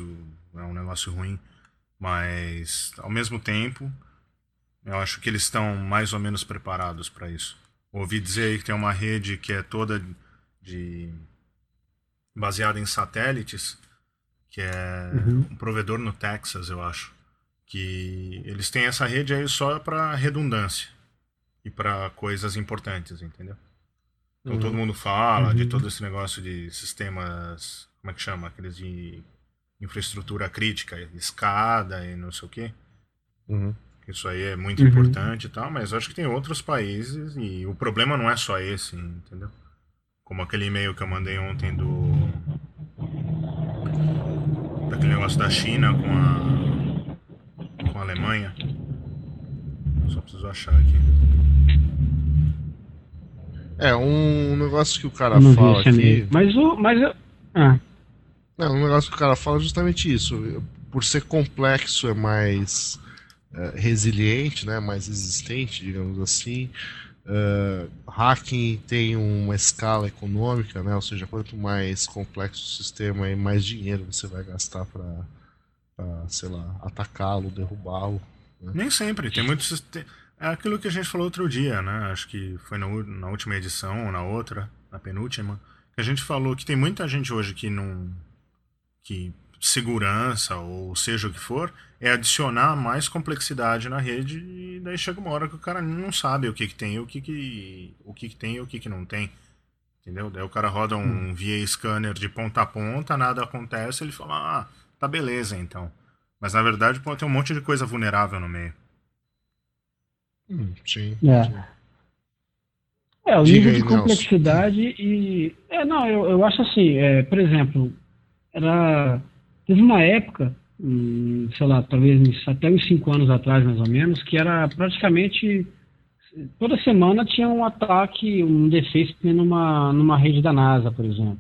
é um negócio ruim, mas ao mesmo tempo Eu acho que eles estão mais ou menos preparados para isso. Ouvi dizer que tem uma rede que é toda de baseada em satélites, que é uhum. um provedor no Texas, eu acho, que eles têm essa rede aí só para redundância e para coisas importantes, entendeu? Então uhum. todo mundo fala uhum. de todo esse negócio de sistemas, como é que chama, aqueles de infraestrutura crítica, escada e não sei o quê. Uhum. Isso aí é muito uhum. importante e tal, mas acho que tem outros países e o problema não é só esse, entendeu? Como aquele e-mail que eu mandei ontem do. daquele negócio da China com a. com a Alemanha. Só preciso achar aqui. É, um negócio que o cara fala aqui. Mas o. Mas eu... Ah. Não, um negócio que o cara fala é justamente isso. Por ser complexo, é mais é, resiliente, né, mais resistente, digamos assim. Uh, hacking tem uma escala econômica, né? Ou seja, quanto mais complexo o sistema e mais dinheiro você vai gastar para, sei lá, atacá-lo, derrubá-lo. Né? Nem sempre. Tem muitos. É aquilo que a gente falou outro dia, né? Acho que foi na, na última edição ou na outra, na penúltima, que a gente falou que tem muita gente hoje que não. que segurança ou seja o que for, é adicionar mais complexidade na rede e daí chega uma hora que o cara não sabe o que, que tem, o que, que o que, que tem e o que, que não tem. Entendeu? Daí o cara roda um hum. VA scanner de ponta a ponta, nada acontece, ele fala: "Ah, tá beleza então". Mas na verdade pode ter um monte de coisa vulnerável no meio. Hum, sim. É. É, o nível de complexidade Nelson. e. É, não, eu, eu acho assim, é, por exemplo, era Teve uma época, hum, sei lá, talvez até uns cinco anos atrás, mais ou menos, que era praticamente toda semana tinha um ataque, um defeito numa, numa rede da NASA, por exemplo,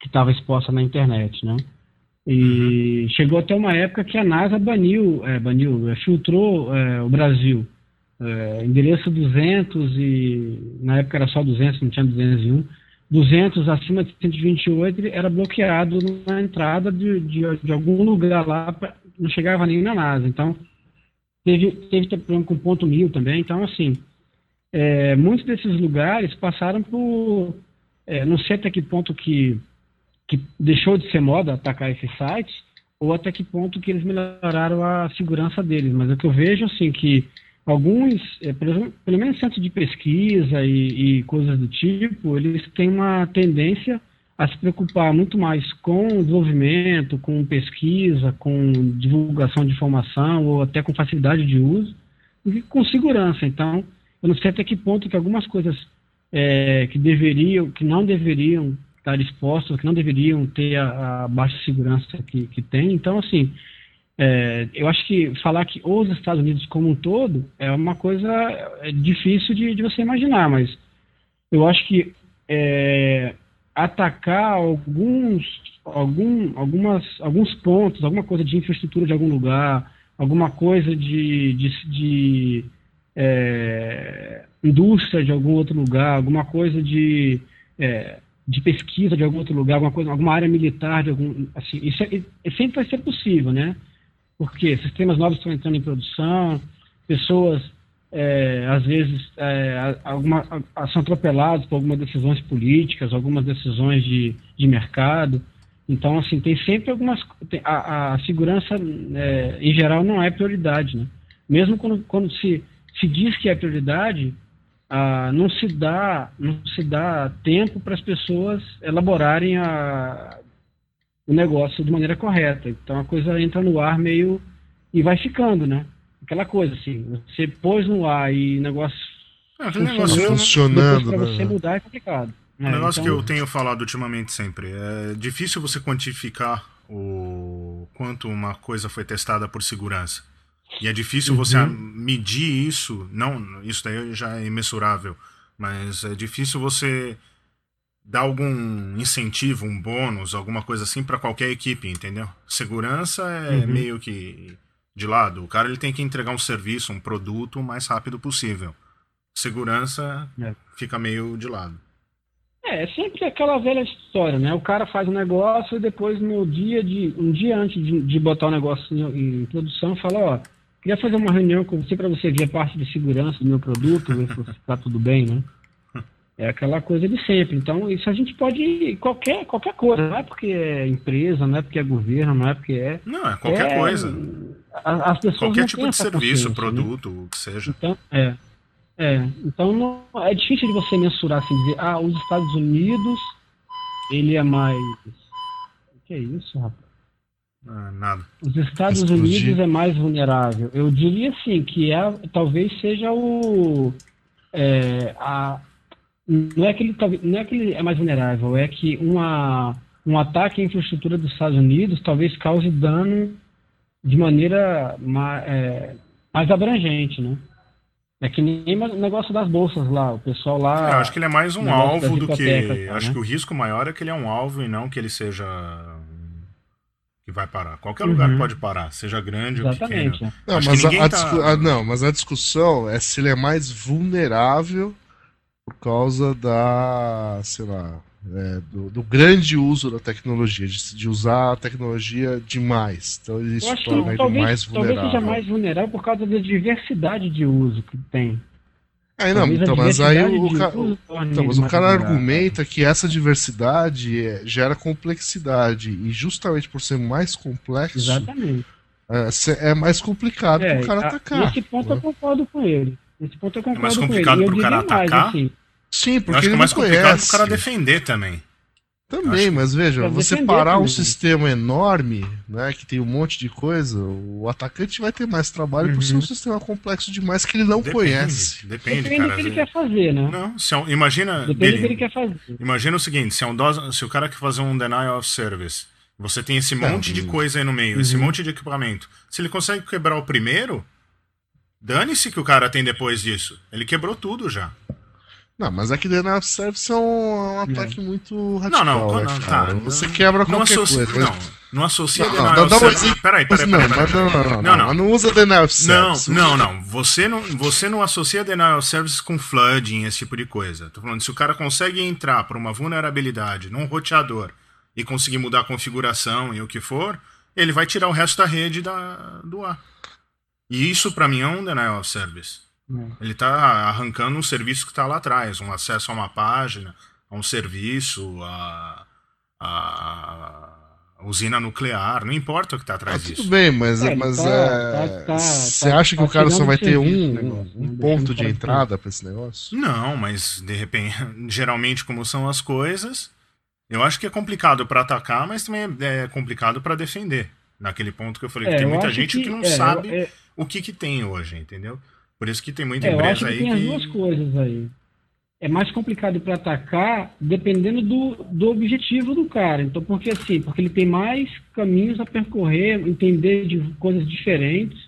que estava exposta na internet, né? E uhum. chegou até uma época que a NASA baniu, é, baniu, é, filtrou é, o Brasil. É, endereço 200 e na época era só 200, não tinha 201 200 acima de 128 era bloqueado na entrada de, de, de algum lugar lá, pra, não chegava nem na NASA. Então, teve, teve problema com ponto mil também. Então, assim, é, muitos desses lugares passaram por. É, não sei até que ponto que, que deixou de ser moda atacar esses sites, ou até que ponto que eles melhoraram a segurança deles. Mas o que eu vejo, assim, que alguns, é, pelo, menos centros de pesquisa e, e, coisas do tipo, eles têm uma tendência a se preocupar muito mais com desenvolvimento, com pesquisa, com divulgação de informação ou até com facilidade de uso, do que com segurança. Então, eu não sei até que ponto que algumas coisas é, que deveriam, que não deveriam estar expostas, que não deveriam ter a, a baixa segurança que, que tem. Então, assim, é, eu acho que falar que os Estados Unidos como um todo é uma coisa é difícil de, de você imaginar, mas eu acho que é, atacar alguns, algum, algumas, alguns pontos, alguma coisa de infraestrutura de algum lugar, alguma coisa de, de, de é, indústria de algum outro lugar, alguma coisa de, é, de pesquisa de algum outro lugar, alguma, coisa, alguma área militar, de algum, assim, isso é, sempre vai ser possível, né? Porque sistemas novos estão entrando em produção, pessoas, é, às vezes, é, alguma, são atropeladas por algumas decisões políticas, algumas decisões de, de mercado. Então, assim, tem sempre algumas. Tem, a, a, segurança, é, em geral, não é prioridade, né? Mesmo quando, quando se, se diz que é prioridade, não se dá não se dá tempo para as pessoas elaborarem a, o negócio de maneira correta. Então a coisa entra no ar meio e vai ficando, né? Aquela coisa assim, você pôs no ar e o negócio é, negócio funcionando, para né? você mudar é complicado. Um é, negócio então... que eu tenho falado ultimamente sempre é difícil você quantificar o quanto uma coisa foi testada por segurança. E é difícil uhum. você medir isso, não, isso daí já é imensurável, mas é difícil você dar algum incentivo, um bônus, alguma coisa assim para qualquer equipe, entendeu? Segurança é uhum. meio que de lado. O cara ele tem que entregar um serviço, um produto o mais rápido possível. Segurança é. fica meio de lado. É, é sempre aquela velha história, né? O cara faz um negócio e depois no dia de um dia antes de, de botar o negócio em, em produção fala, ó, queria fazer uma reunião com você para você ver a parte de segurança do meu produto, ver se está tudo bem, né? É aquela coisa de sempre. Então, isso a gente pode. Qualquer, qualquer coisa. Não é porque é empresa, não é porque é governo, não é porque é. Não, é qualquer é, coisa. As pessoas qualquer tipo de serviço, né? produto, né? o que seja. Então, é. É. Então, não, é difícil de você mensurar assim, dizer, ah, os Estados Unidos, ele é mais. O que é isso, rapaz? Ah, nada. Os Estados Explodir. Unidos é mais vulnerável. Eu diria assim que é, talvez seja o é, a, não é que ele não é que ele é mais vulnerável, é que uma um ataque à infraestrutura dos Estados Unidos talvez cause dano de maneira mais, é, mais abrangente, né? É que nem o negócio das bolsas lá, o pessoal lá. É, eu acho que ele é mais um alvo do que. Tá, acho né? que o risco maior é que ele é um alvo e não que ele seja que vai parar. Qualquer uhum. lugar pode parar, seja grande Exatamente. ou pequeno. Não mas a, a tá... não, mas a discussão é se ele é mais vulnerável por causa da, sei lá, é, do, do, grande uso da tecnologia, de, de, usar a tecnologia demais. Então ele se torna talvez, mais vulnerável. Talvez seja mais vulnerável por causa da diversidade de uso que tem. Aí não, então, mas aí o, ca... então, mas o cara argumenta que essa diversidade é, gera complexidade e justamente por ser mais complexo, Exatamente. É, é mais complicado é, para o cara a, atacar. Nesse ponto né? eu concordo com ele. Nesse ponto eu concordo é mais complicado para o cara atacar? Mais, assim, Sim, porque eu acho que é mais complicado para o cara defender também. Também, mas veja, você parar também. um sistema enorme, né, que tem um monte de coisa, o atacante vai ter mais trabalho uhum. por ser um uhum. sistema complexo demais que ele não depende, conhece. Depende, depende cara. do que ele quer fazer, né? Não, se é um, imagina, depende Billy, do que ele quer fazer. Imagina o seguinte, se, é um se o cara quer fazer um denial of service, você tem esse monte de coisa aí no meio, uhum. esse monte de equipamento. Se ele consegue quebrar o primeiro, dane-se que o cara tem depois disso. Ele quebrou tudo já. Não, mas aqui dentro na Service é um, um ataque é. muito radical. Não, não, né, não tá. Você quebra não qualquer associa, coisa. Não, não associa não, denial of service. Peraí, peraí, peraí. Não, não, não, não, não, usa denial of service. Não, não, não. Você não, você não associa denial of service com flooding, esse tipo de coisa. Tô falando, se o cara consegue entrar por uma vulnerabilidade num roteador e conseguir mudar a configuração e o que for, ele vai tirar o resto da rede da, do ar. E isso, para mim, é um denial of service. É. Ele está arrancando um serviço que está lá atrás, um acesso a uma página, a um serviço, a, a, a usina nuclear, não importa o que está atrás ah, disso. Tudo bem, mas, é, mas tá, é, tá, tá, você acha que o cara só vai ter um, negócio, um né? ponto de entrada para esse negócio? Não, mas de repente, <laughs> geralmente como são as coisas, eu acho que é complicado para atacar, mas também é, é complicado para defender. Naquele ponto que eu falei, que é, tem muita gente que, que não é, sabe o que, que tem hoje, entendeu? Por isso que tem muita é, empresa acho que aí tem que... as duas coisas aí. É mais complicado para atacar dependendo do, do objetivo do cara. Então, porque assim, porque ele tem mais caminhos a percorrer, entender de coisas diferentes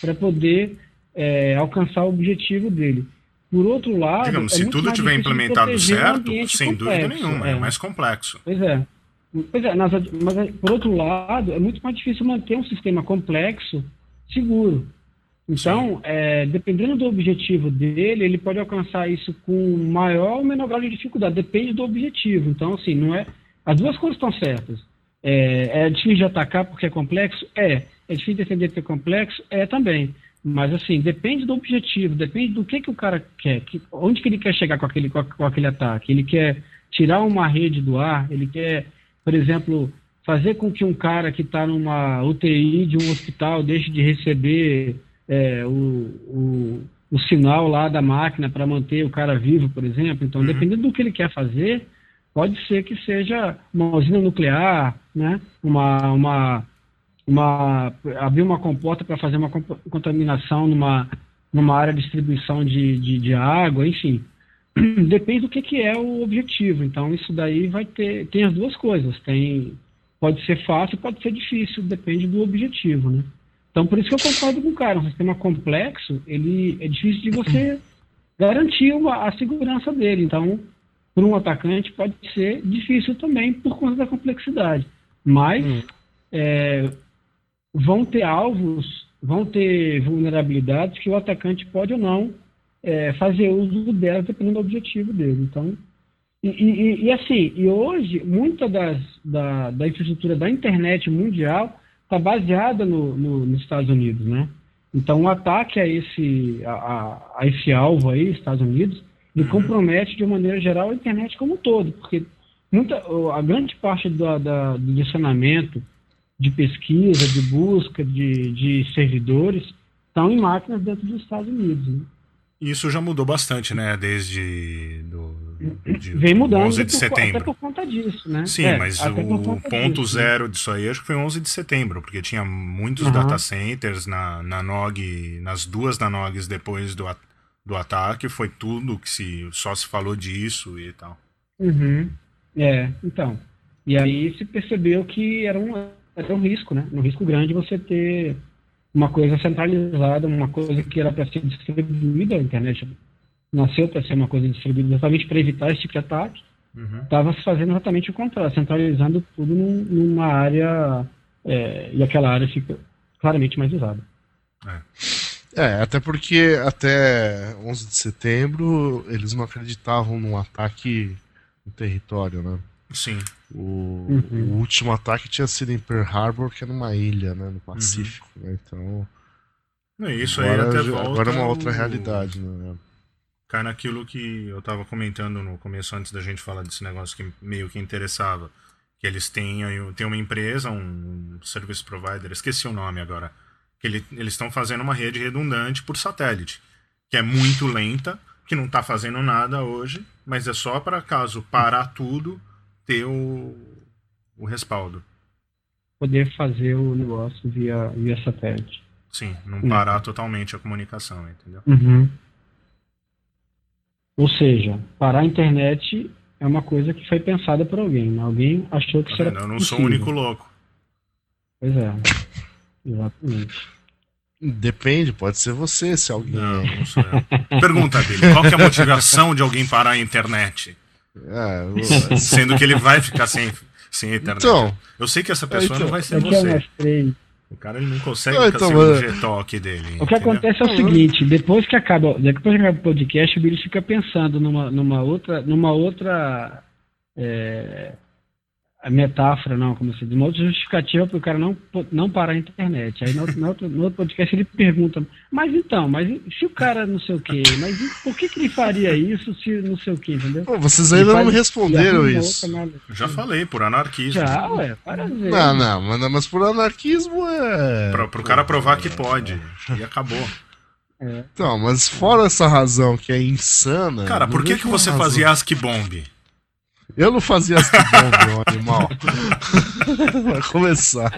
para poder é, alcançar o objetivo dele. Por outro lado, Digamos, é se tudo tiver implementado certo, sem complexo, dúvida nenhuma, é. é. mais complexo. Pois é. Pois é, mas por outro lado, é muito mais difícil manter um sistema complexo seguro. Então, é, dependendo do objetivo dele, ele pode alcançar isso com maior ou menor grau de dificuldade, depende do objetivo. Então, assim, não é. As duas coisas estão certas. É, é difícil de atacar porque é complexo? É. É difícil de defender porque é complexo? É também. Mas, assim, depende do objetivo, depende do que, que o cara quer, que, onde que ele quer chegar com aquele, com, com aquele ataque. Ele quer tirar uma rede do ar, ele quer, por exemplo, fazer com que um cara que está numa UTI de um hospital deixe de receber é, o, o, o, sinal lá da máquina para manter o cara vivo, por exemplo. Então, uhum. dependendo do que ele quer fazer, pode ser que seja uma usina nuclear, né? uma, uma, uma abrir uma comporta para fazer uma contaminação numa, numa área de distribuição de, de, de água, enfim. <clears throat> Depende do que, que é o objetivo. Então, isso daí vai ter. Tem as duas coisas. Tem, pode ser fácil, pode ser difícil, depende do objetivo, né? Então, por isso que eu concordo com o cara. Um sistema complexo, ele é difícil de você garantir uma, a segurança dele. Então, para um atacante pode ser difícil também por conta da complexidade. Mas hum. é, vão ter alvos, vão ter vulnerabilidades que o atacante pode ou não é, fazer uso delas dependendo do objetivo dele. Então, e, e, e assim, e hoje, muita das, da, da infraestrutura da internet mundial está baseada no, no, nos Estados Unidos, né? Então, o ataque a esse, a, a, esse alvo aí, Estados Unidos, ele Uhum. compromete de uma maneira geral a internet como um todo, porque muita, a grande parte da, da, do direcionamento de pesquisa, de busca, de, de servidores, estão em máquinas dentro dos Estados Unidos. Né? Isso já mudou bastante, né? Desde do, Vem mudando 11 de por- até setembro. por conta disso, né? Sim, É, mas até o ponto disso, né? zero disso aí acho que foi 11 de setembro, porque tinha muitos Aham. data centers na, na NOG, nas duas NOGs depois do, do ataque, foi tudo que se só se falou disso e tal. Uhum. É, então. E aí se percebeu que era um, era um risco, né? Um risco grande você ter uma coisa centralizada, uma coisa que era para ser distribuída, a internet nasceu para ser uma coisa distribuída exatamente para evitar esse tipo de ataque, estava se fazendo exatamente o contrário, centralizando tudo num- numa área, é, e aquela área fica claramente mais usada. É, até porque até 11 de setembro eles não acreditavam num ataque no território, né? Sim. O, Uhum. o último ataque tinha sido em Pearl Harbor, que é numa ilha, né, no Pacífico, né? Então, É Isso aí agora, até já- volta. agora é uma outra o- realidade, né? Cai naquilo que eu tava comentando no começo, antes da gente falar desse negócio que meio que interessava. Que eles têm, aí- tem uma empresa, um service provider, esqueci o nome agora. Que ele, eles estão fazendo uma rede redundante por satélite. Que é muito lenta, que não tá fazendo nada hoje, mas é só para caso parar tudo, ter o, o respaldo. Poder fazer o negócio via, via satélite. Sim, não parar totalmente a comunicação, entendeu? Uhum. Ou seja, parar a internet é uma coisa que foi pensada por alguém. né? Alguém achou que isso era vendo? Eu não sou o único louco. Pois é. Exatamente. Depende, pode ser você, se alguém Não, é. não sou eu. Pergunta dele, qual que é a motivação de alguém parar a internet? É, o- Sendo que ele vai ficar sem, sem internet. Então, Eu sei que essa pessoa então, não vai ser É que eu você. O cara ele não consegue Ah, ficar então, o G-Talk dele. O que entendeu? acontece é o seguinte, depois que acaba, depois que acaba o podcast, o Billy fica pensando numa, numa outra, numa outra é, metáfora, não, como se diz, uma outra justificativa para o cara não, não parar a internet. Aí no, outro- no, outro, no outro podcast ele pergunta, mas então, mas se o cara não sei o quê, mas e por que, que ele faria isso se não sei o quê, entendeu? pô, vocês Ele ainda não me responderam isso. outra nada. Já falei, por anarquismo. Já, ué, para ver. Não, não, mas, mas por anarquismo é. Pra, pro cara provar que pode. E acabou. Então, mas fora essa razão que é insana. Cara, por que, que você razão. fazia ASCII Bomb? Eu não fazia esse bomb, meu animal. Vai começar.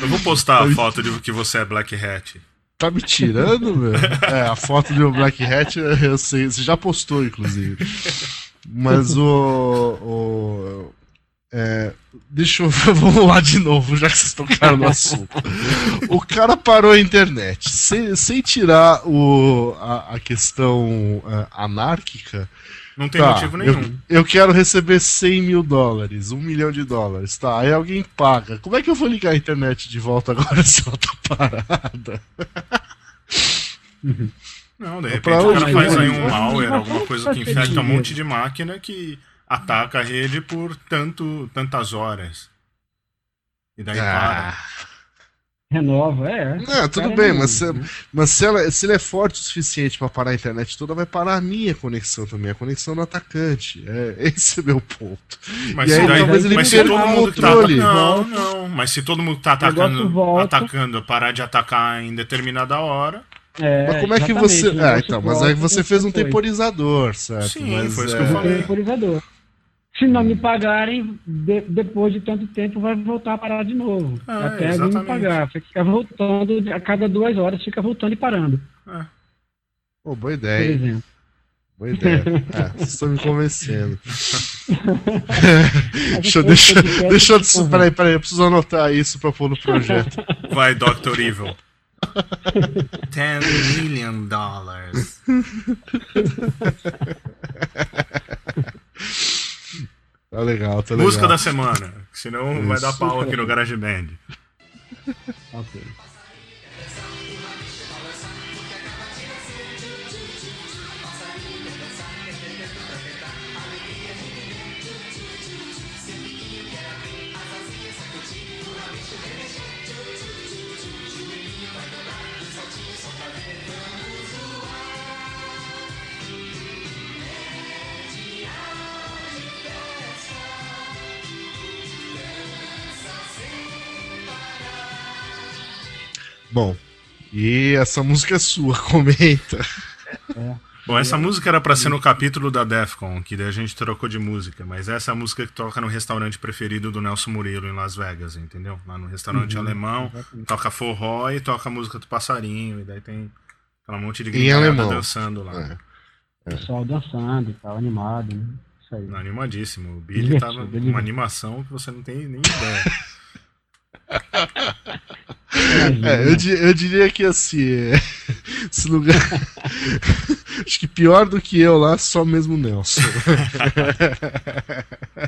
Eu vou postar a foto de que você é Black Hat. Tá me tirando, meu? É, a foto do Black Hat eu sei, você já postou, inclusive. Mas o. o é, deixa eu. <laughs> Vamos lá de novo, já que vocês tocaram no assunto. O cara parou a internet. Sem, sem tirar o, a, a questão é, anárquica. Não tem Tá, motivo eu, nenhum. eu quero receber 100 mil dólares, um milhão de dólares, tá? Aí alguém paga. Como é que eu vou ligar a internet de volta agora <laughs> se ela tá parada? Não, de repente o cara faz aí um malware, alguma coisa que infecta um monte de máquina que ataca a rede por tanto, tantas horas. E daí para. Renova, é. Não, tudo bem, não, mas, se, né? mas se, ela, se ele é forte o suficiente pra parar a internet toda, vai parar a minha conexão também, a conexão do atacante. É, <laughs> esse é meu ponto. Mas E se aí, daí, talvez ele mas se todo mundo que tá. Não, não. Mas se todo mundo tá atacando, atacando parar de atacar em determinada hora. É, mas como é que você. Ah, então, mas aí você fez um temporizador, certo? Sim, mas, foi isso é, que eu Um falei. temporizador. Se não me pagarem, de- depois de tanto tempo vai voltar a parar de novo. Ah, até alguém me pagar. Fica voltando, a cada duas horas fica voltando e parando, É. Pô, boa por ideia. exemplo. Boa ideia. É, <laughs> vocês estão me convencendo. <laughs> <laughs> Deixa, deixa, deixa eu. Peraí, peraí, eu preciso anotar isso pra pôr no projeto. Vai, Dr. Evil. 10 million dollars. Tá legal, tá legal. Música da semana. Senão vai Isso. dar pau aqui no GarageBand. <laughs> Ok. Bom, e essa música é sua, <laughs> comenta. É. Bom, essa música era para ser no capítulo da Defcon, que daí a gente trocou de música, mas essa é a música que toca no restaurante preferido do Nelson Murilo em Las Vegas, entendeu? Lá no restaurante uhum, alemão, exatamente. toca forró e toca a música do passarinho, e daí tem aquela monte de gringada dançando lá. É. É. Pessoal dançando e tal, animado, né? Isso aí. Animadíssimo. O Billy divertido, tava com uma animação que você não tem nem ideia. <laughs> É, eu, eu, diria que assim, <laughs> esse lugar. <laughs> Acho que pior do que eu lá, só mesmo o Nelson. <laughs>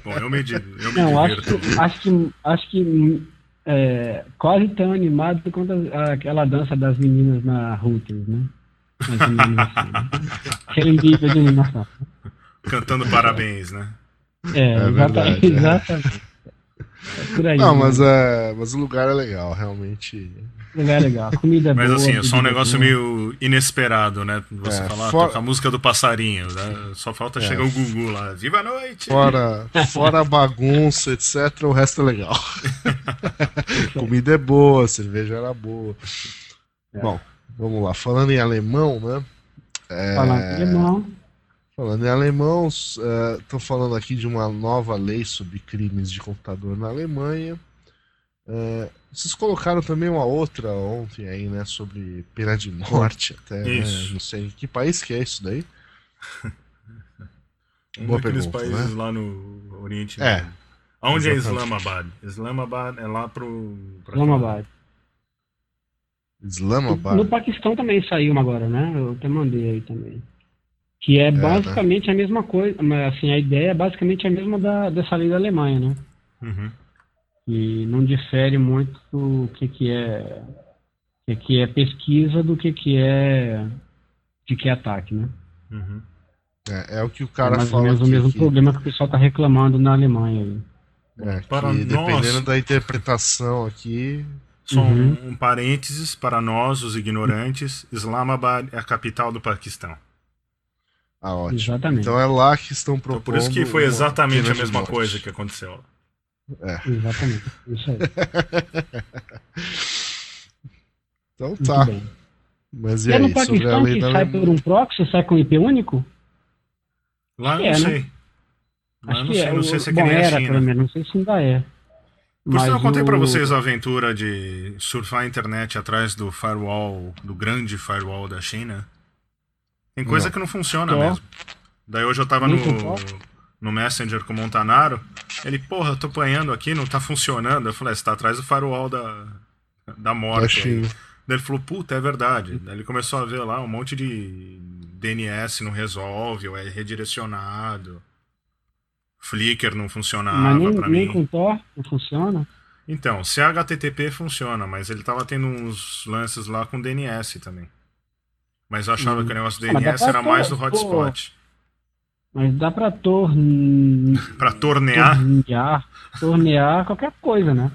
Bom, eu me, eu me Não, acho que, acho que, acho que é, quase tão animado quanto aquela dança das meninas na Reuters, né? Aquele nível de animação. Cantando parabéns, né? É, é exatamente. exatamente. É por aí. Não, né? mas, é, mas o lugar é legal, realmente. O lugar é legal, a comida é mas, boa. Mas assim, é só um negócio meio inesperado, né? Você é, falar, for... toca a música do passarinho, né? Só falta é. chegar o Gugu lá. Viva a noite! Fora, <laughs> fora a bagunça, etc., o resto é legal. <laughs> comida é boa, cerveja era boa. É. Bom, vamos lá. Falando em alemão, né? É... Falando em alemão. Falando em alemão, estou uh, falando aqui de uma nova lei sobre crimes de computador na Alemanha. Uh, vocês colocaram também uma outra ontem aí, né, sobre pena de morte até, né? Não sei que país que é isso daí. <laughs> um Boa daqueles pergunta, países né? lá no Oriente. É. Né? Onde é Islamabad? Islamabad é lá pro. Islamabad. Islamabad. No Paquistão também saiu uma agora, né? Eu até mandei aí também. Que é, é basicamente né? a mesma coisa, assim, a ideia é basicamente a mesma da, dessa lei da Alemanha, né? Uhum. E não difere muito o que, que é o que, que é pesquisa do que, que é de que é ataque, né? Uhum. É, é, o que o cara é mais fala. Ou menos o mesmo que... problema que o pessoal está reclamando na Alemanha. Aí. É, para que, dependendo da interpretação aqui. Só uhum. um, um parênteses para nós, os ignorantes: Islamabad é a capital do Paquistão. Ah, ótimo. Exatamente. Então é lá que estão propondo. Então por isso que foi exatamente a mesma coisa que aconteceu. É. Exatamente. Isso aí. <laughs> então tá. Mas e, e aí, no Paquistão que sai por um proxy, sai com IP único? Lá não é, sei. Né? Lá não sei, é. não sei se é que Bom, nem era, China. Menos, não sei se ainda é. Por isso eu contei o... para vocês a aventura de surfar a internet atrás do firewall, do grande firewall da China. Tem coisa não. que não funciona mesmo. Daí hoje eu tava no, no Messenger com o Montanaro. Ele, porra, eu tô apanhando aqui, não tá funcionando. Eu falei, é, você tá atrás do firewall da, da morte. Daí ele falou, puta, é verdade. Daí ele começou a ver lá um monte de DNS não resolve, ou é redirecionado. Flickr não funcionava mas nem, pra nem mim. com Tor não funciona? Então, CHTTP funciona, mas ele tava tendo uns lances lá com DNS também. Mas eu achava hum. que o negócio do DNS era mais do hotspot. Mas dá pra tor... <laughs> pra tornear? Tornear, tornear qualquer coisa, né?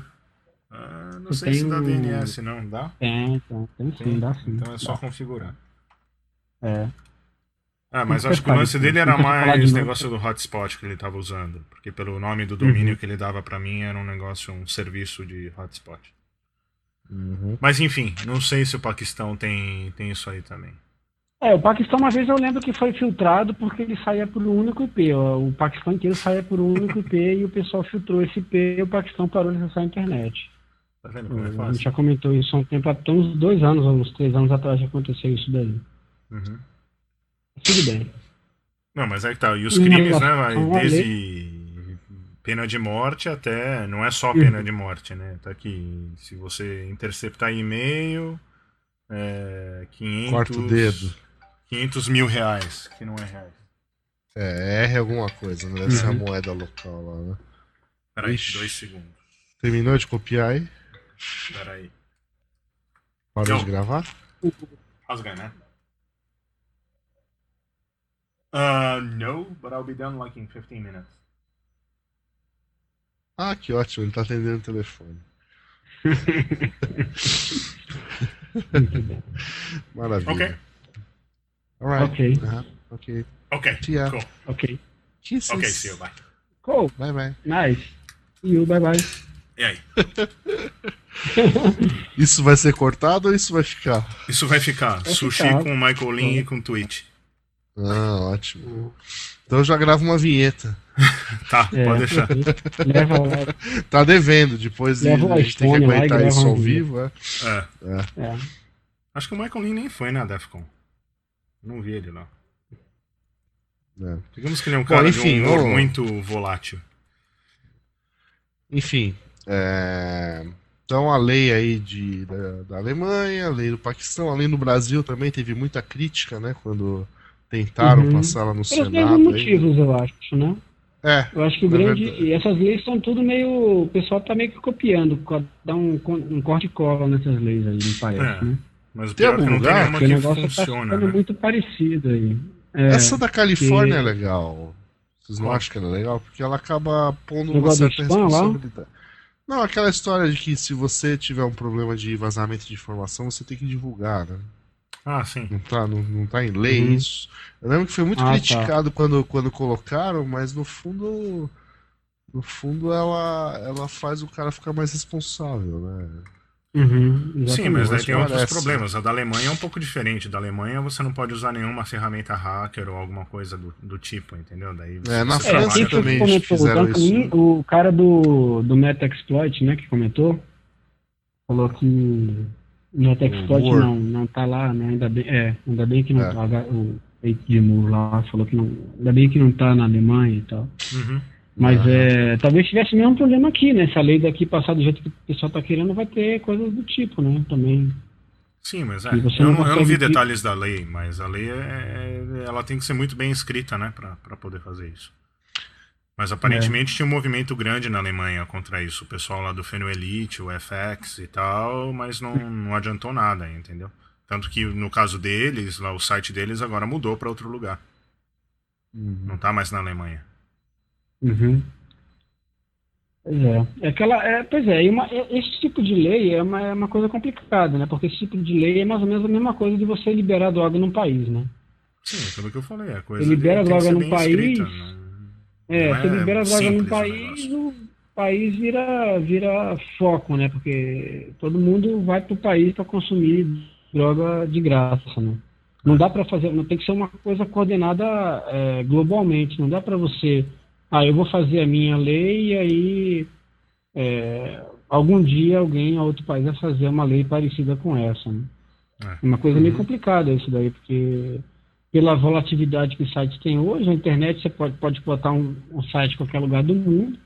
Ah, não sei se dá. DNS, não. Dá? Tem, tem, tem sim, tem. dá sim. Então é só dá. configurar. É. Ah, mas acho que o lance dele era mais o negócio do hotspot que ele estava usando. Porque pelo nome do domínio uhum. que ele dava para mim era um negócio, um serviço de hotspot. Uhum. Mas enfim, não sei se o Paquistão tem, tem isso aí também. É, o Paquistão uma vez eu lembro que foi filtrado porque ele saía por um único IP. O Paquistão inteiro saía por um único IP e o pessoal filtrou esse IP e o Paquistão parou de acessar a internet. Tá vendo como é fácil? A gente já comentou isso há um tempo, há uns dois anos, uns três anos atrás já aconteceu isso daí. Uhum. Tudo bem. Não, mas é que tá. E os crimes, né, vai, desde pena de morte até. Não é só pena uhum. de morte, né? Tá aqui. Se você interceptar e-mail. É, 500, Corta o dedo. 500 mil reais, que não é reais. É, R alguma coisa, não deve uhum. ser a uhum. moeda local lá, né? Peraí, dois segundos. Terminou de copiar aí? Peraí. Parou de gravar? Rasga, né? Uh, no, but I'll be done like in 15 minutes. Ah, que ótimo, ele tá atendendo o telefone. <laughs> <laughs> Maravilha. Ok. Alright. Ok. Uh -huh. Ok. Ok. See ya. Cool. Ok. Kisses. Ok, see you. Bye. Cool. Bye bye. Nice. See you. Bye bye. E aí? <laughs> Isso vai ser cortado ou isso vai ficar? Isso vai ficar. Vai Sushi ficar. com Michael Lin e com Twitch. Ah, ótimo. Então eu já gravo uma vinheta. <laughs> Tá, É, pode deixar. Leva, Tá devendo, depois de, o a gente tem que aguentar isso um ao vivo, é. É. é. Acho que o Michael Lin nem foi na Defcon. Não vi ele lá. é. Digamos que ele é um Bom, cara enfim, de um muito volátil. Enfim, é, então a lei aí de, da, da Alemanha, a lei do Paquistão, a lei no Brasil também teve muita crítica, né? Quando tentaram Uhum. passar lá no Pelos Senado. aí. motivos, eu acho, né? É, Eu acho que o Na grande. verdade. E essas leis são tudo meio. O pessoal tá meio que copiando, co- dá um, um corte e cola nessas leis aí, me parece, É. né? Mas o Tem pior é que algum não tem lugar nenhuma o que negócio tá funciona, né? muito parecido aí. É, essa da Califórnia que- é legal. Vocês não acham que ela é legal? Porque ela acaba pondo uma certa spam lá? responsabilidade. Não, aquela história de que se você tiver um problema de vazamento de informação, você tem que divulgar, né? Ah, sim. Não tá, não, não tá em lei Uhum. isso. Eu lembro que foi muito Ah, tá. criticado quando, quando colocaram, mas no fundo. No fundo ela, ela faz o cara ficar mais responsável, né? Uhum, Sim, mas daí tem outros parece. problemas. A da Alemanha é um pouco diferente. Da Alemanha você não pode usar nenhuma ferramenta hacker ou alguma coisa do, do tipo, entendeu? Daí É, na você É, França também comentou? Isso. o cara do, do Metaexploit, né, que comentou, falou que o Metaexploit não, não tá lá, né? Ainda bem, é, ainda bem que não É. tá. O Eike de Moore lá falou que não. Ainda bem que não tá na Alemanha e tal. Uhum. Mas Aham. é, talvez tivesse o mesmo problema aqui, né? Se a lei daqui passar do jeito que o pessoal tá querendo, vai ter coisas do tipo, né? Também. Sim, mas é. Eu não eu não vi detalhes da lei, mas a lei é, é- ela tem que ser muito bem escrita, né, pra poder fazer isso. Mas aparentemente tinha um movimento grande na Alemanha contra isso. O pessoal lá do Fenuelite, o FX e tal, mas não, não adiantou nada, entendeu? Tanto que no caso deles, lá o site deles agora mudou pra outro lugar. Uhum. Não tá mais na Alemanha. Uhum. Pois é. é aquela, é, pois é, uma- é- esse tipo de lei é uma, é uma coisa complicada, né? Porque esse tipo de lei é mais ou menos a mesma coisa de você liberar droga num país, né? Sim, é aquilo que eu falei. A coisa Você libera droga num país, escrita, É, não você libera droga num o país, negócio. o país vira, vira foco, né? Porque todo mundo vai pro país para consumir droga de graça, né? Não dá para fazer, não tem que ser uma coisa coordenada é, globalmente. Não dá para você, ah, eu vou fazer a minha lei e aí é, algum dia alguém, outro país vai fazer uma lei parecida com essa. Né? É. Uma coisa meio complicada isso daí, porque pela volatilidade que os sites têm hoje, a internet você pode, pode botar um, um site em qualquer lugar do mundo.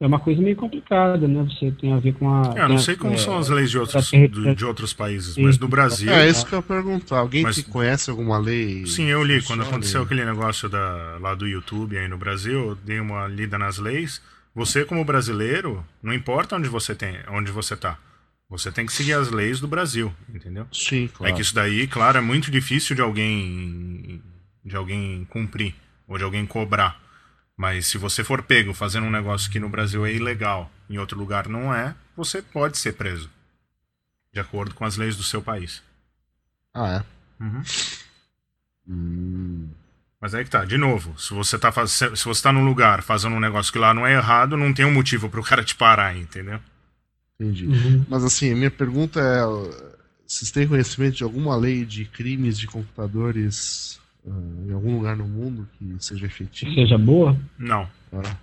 É uma coisa meio complicada, né? Você tem a ver com a. É, eu não a- sei como é, são as leis de outros, do- de outros países, mas no Brasil. É isso que eu ia perguntar. Alguém Mas- que conhece alguma lei? Sim, eu li. Quando aconteceu aquele negócio da, lá do YouTube aí no Brasil, eu dei uma lida nas leis. Você, como brasileiro, não importa onde você tem, onde você tá. Você tem que seguir as leis do Brasil, entendeu? Sim, É claro. que isso daí, claro, é muito difícil de alguém de alguém cumprir ou de alguém cobrar. Mas se você for pego fazendo um negócio que no Brasil é ilegal, em outro lugar não é, você pode ser preso. De acordo com as leis do seu país. Ah, é. Uhum. Hum, Mas aí que tá, de novo, se você tá faz... se você tá num lugar fazendo um negócio que lá não é errado, não tem um motivo pro cara te parar, entendeu? entendi. Uhum. Mas assim, a minha pergunta é: vocês têm conhecimento de alguma lei de crimes de computadores em algum lugar no mundo que seja Que efetiva? seja boa. Não, Ah,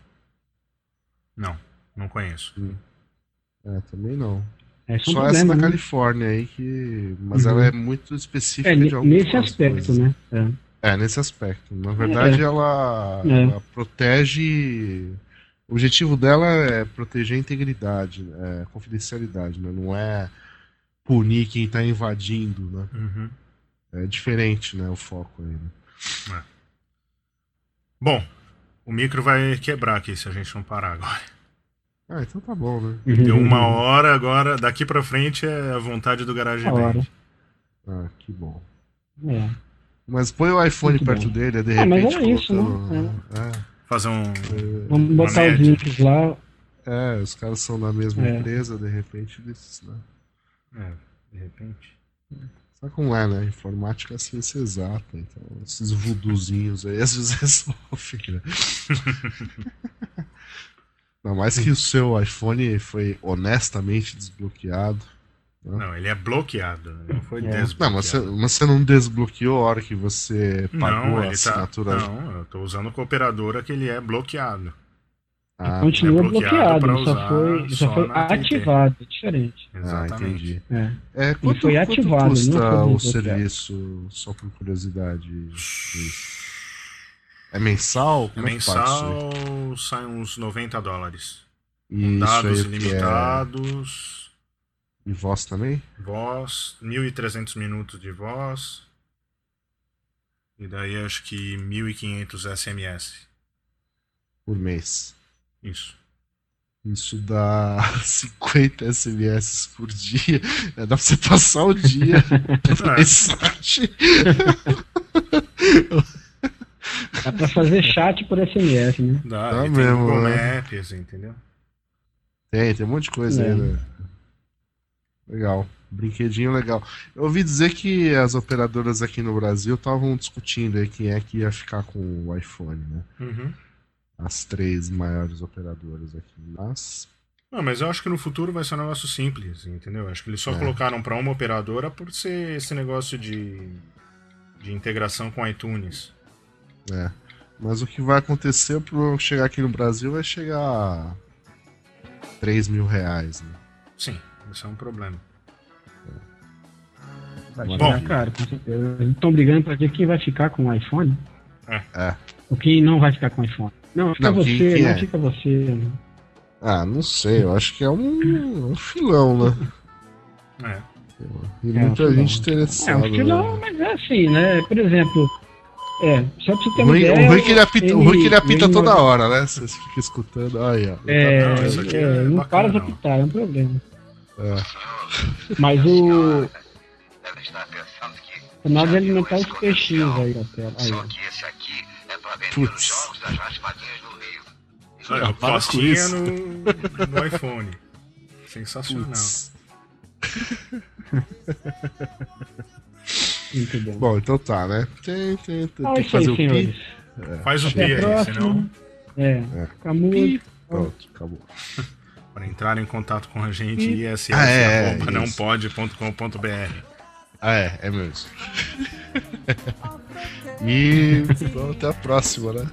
não, não conheço. é, também não. É um Só essa problema, da né? Califórnia aí que. Mas Uhum. ela é muito específica É, de algumas nesse aspecto, coisas. né? É. É, nesse aspecto. Na verdade, ela, É. ela protege. O objetivo dela é proteger a integridade, é, confidencialidade, né? Não é punir quem está invadindo, né? Uhum. É diferente, né? O foco aí. Né? Bom, o micro vai quebrar aqui se a gente não parar agora. Ah, então tá bom, né? Deu uma <laughs> hora, agora daqui pra frente é a vontade do Garage Uma hora. Band. Ah, que bom. É. Mas põe o iPhone Muito perto bom. dele, de Ah, mas repente. era isso, né? colocando- É. Fazer um. Vamos botar os links lá. É, os caras são da mesma É. empresa, de repente eles. Né? É, de repente. Sabe como é, né? Informática é ciência exata, então esses vuduzinhos aí às vezes resolvem, né? Não, mais que o seu iPhone foi honestamente desbloqueado. Não, ele é bloqueado. Não foi É. desbloqueado. Não, mas você, mas você não desbloqueou a hora que você pagou Não, a tá. assinatura. Não, eu tô usando com a operadora que ele é bloqueado. Ah, Continua é bloqueado bloqueado, ele só foi, ele só só foi ativado, é diferente. ah, Exatamente. entendi. É. É, quanto, foi quanto ativado, ele custa não foi o serviço, só por curiosidade? isso? É mensal? É Como é mensal, sai uns 90 dólares. Com E dados é? ilimitados, E voz também? voz, 1.300 minutos de voz. E daí acho que 1.500 SMS. Por mês. Isso. Isso dá <laughs> 50 SMS por dia. É, dá pra você passar o dia <laughs> É. mensagem. Dá pra fazer chat por SMS, né? Dá, Dá e mesmo, tem né? Maps, entendeu? Tem, tem um monte de coisa É. aí, né? Legal. Brinquedinho legal. Eu ouvi dizer que as operadoras aqui no Brasil estavam discutindo aí quem é que ia ficar com o iPhone, né? Uhum. As três maiores operadoras aqui. Mas. Não, mas eu acho que no futuro vai ser um negócio simples, entendeu? Acho que eles só É. colocaram pra uma operadora por ser esse negócio de, de integração com iTunes. É. Mas o que vai acontecer pro chegar aqui no Brasil vai chegar a 3 mil reais, né? Sim, isso é um problema. Vai Bom. chegar caro, com certeza. Eles estão brigando pra ver quem vai ficar com o iPhone. É. Ou quem não vai ficar com o iPhone. Não, fica Não, você, quem- quem não é? fica você. Ah, não sei, eu acho que é um, um filão, né? É. E É, um muita filão. gente É, interessada. um filão, né? mas é assim, né? Por exemplo, é, só pra você ter O uma ruim, ideia. o é que ele apita, o ruim é que ele apita ele- toda hora, né? Você fica escutando. Aí, ó. É, Não, isso aqui é é, não bacana, para de apitar, é um problema. É. Mas o. Deve estar pensando que. O nada de já alimentar os peixinhos aí na tela. Aí, Só que esse aqui é pra vender Putz. os jogos das raspadinhas no Rio. Com postinha isso. no, no iPhone. Sensacional. Muito bom. Bom, então tá, né? Tem, tem, tem, Ah, tem que isso aí, fazer o pi. Faz o pi aí, senão, É, É. Pi. Pronto, acabou. <laughs> para entrar em contato com a gente, iss.nãopode.com.br. Ah, é, é, não pode.com.br. Ah, é, é mesmo. <laughs> e então, até a próxima, né?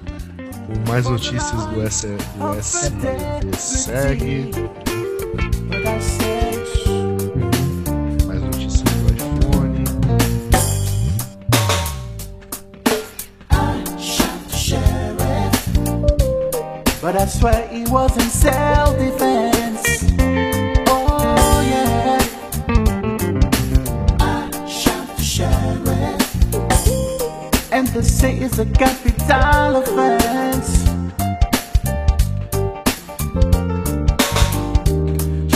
Com mais notícias do, S, Segue, mais notícias do iPhone. But I swear it was in self-defense. And they say it's a capital offense.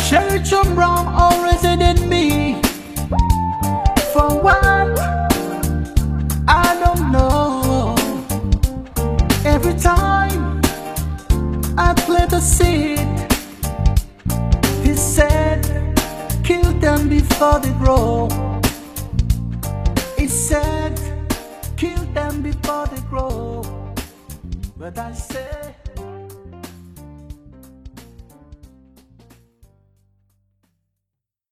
Sheriff John Brown arrested me for what? I don't know. Every time I play the seed. He said, kill them before they grow. He said, them before they grow. But I say,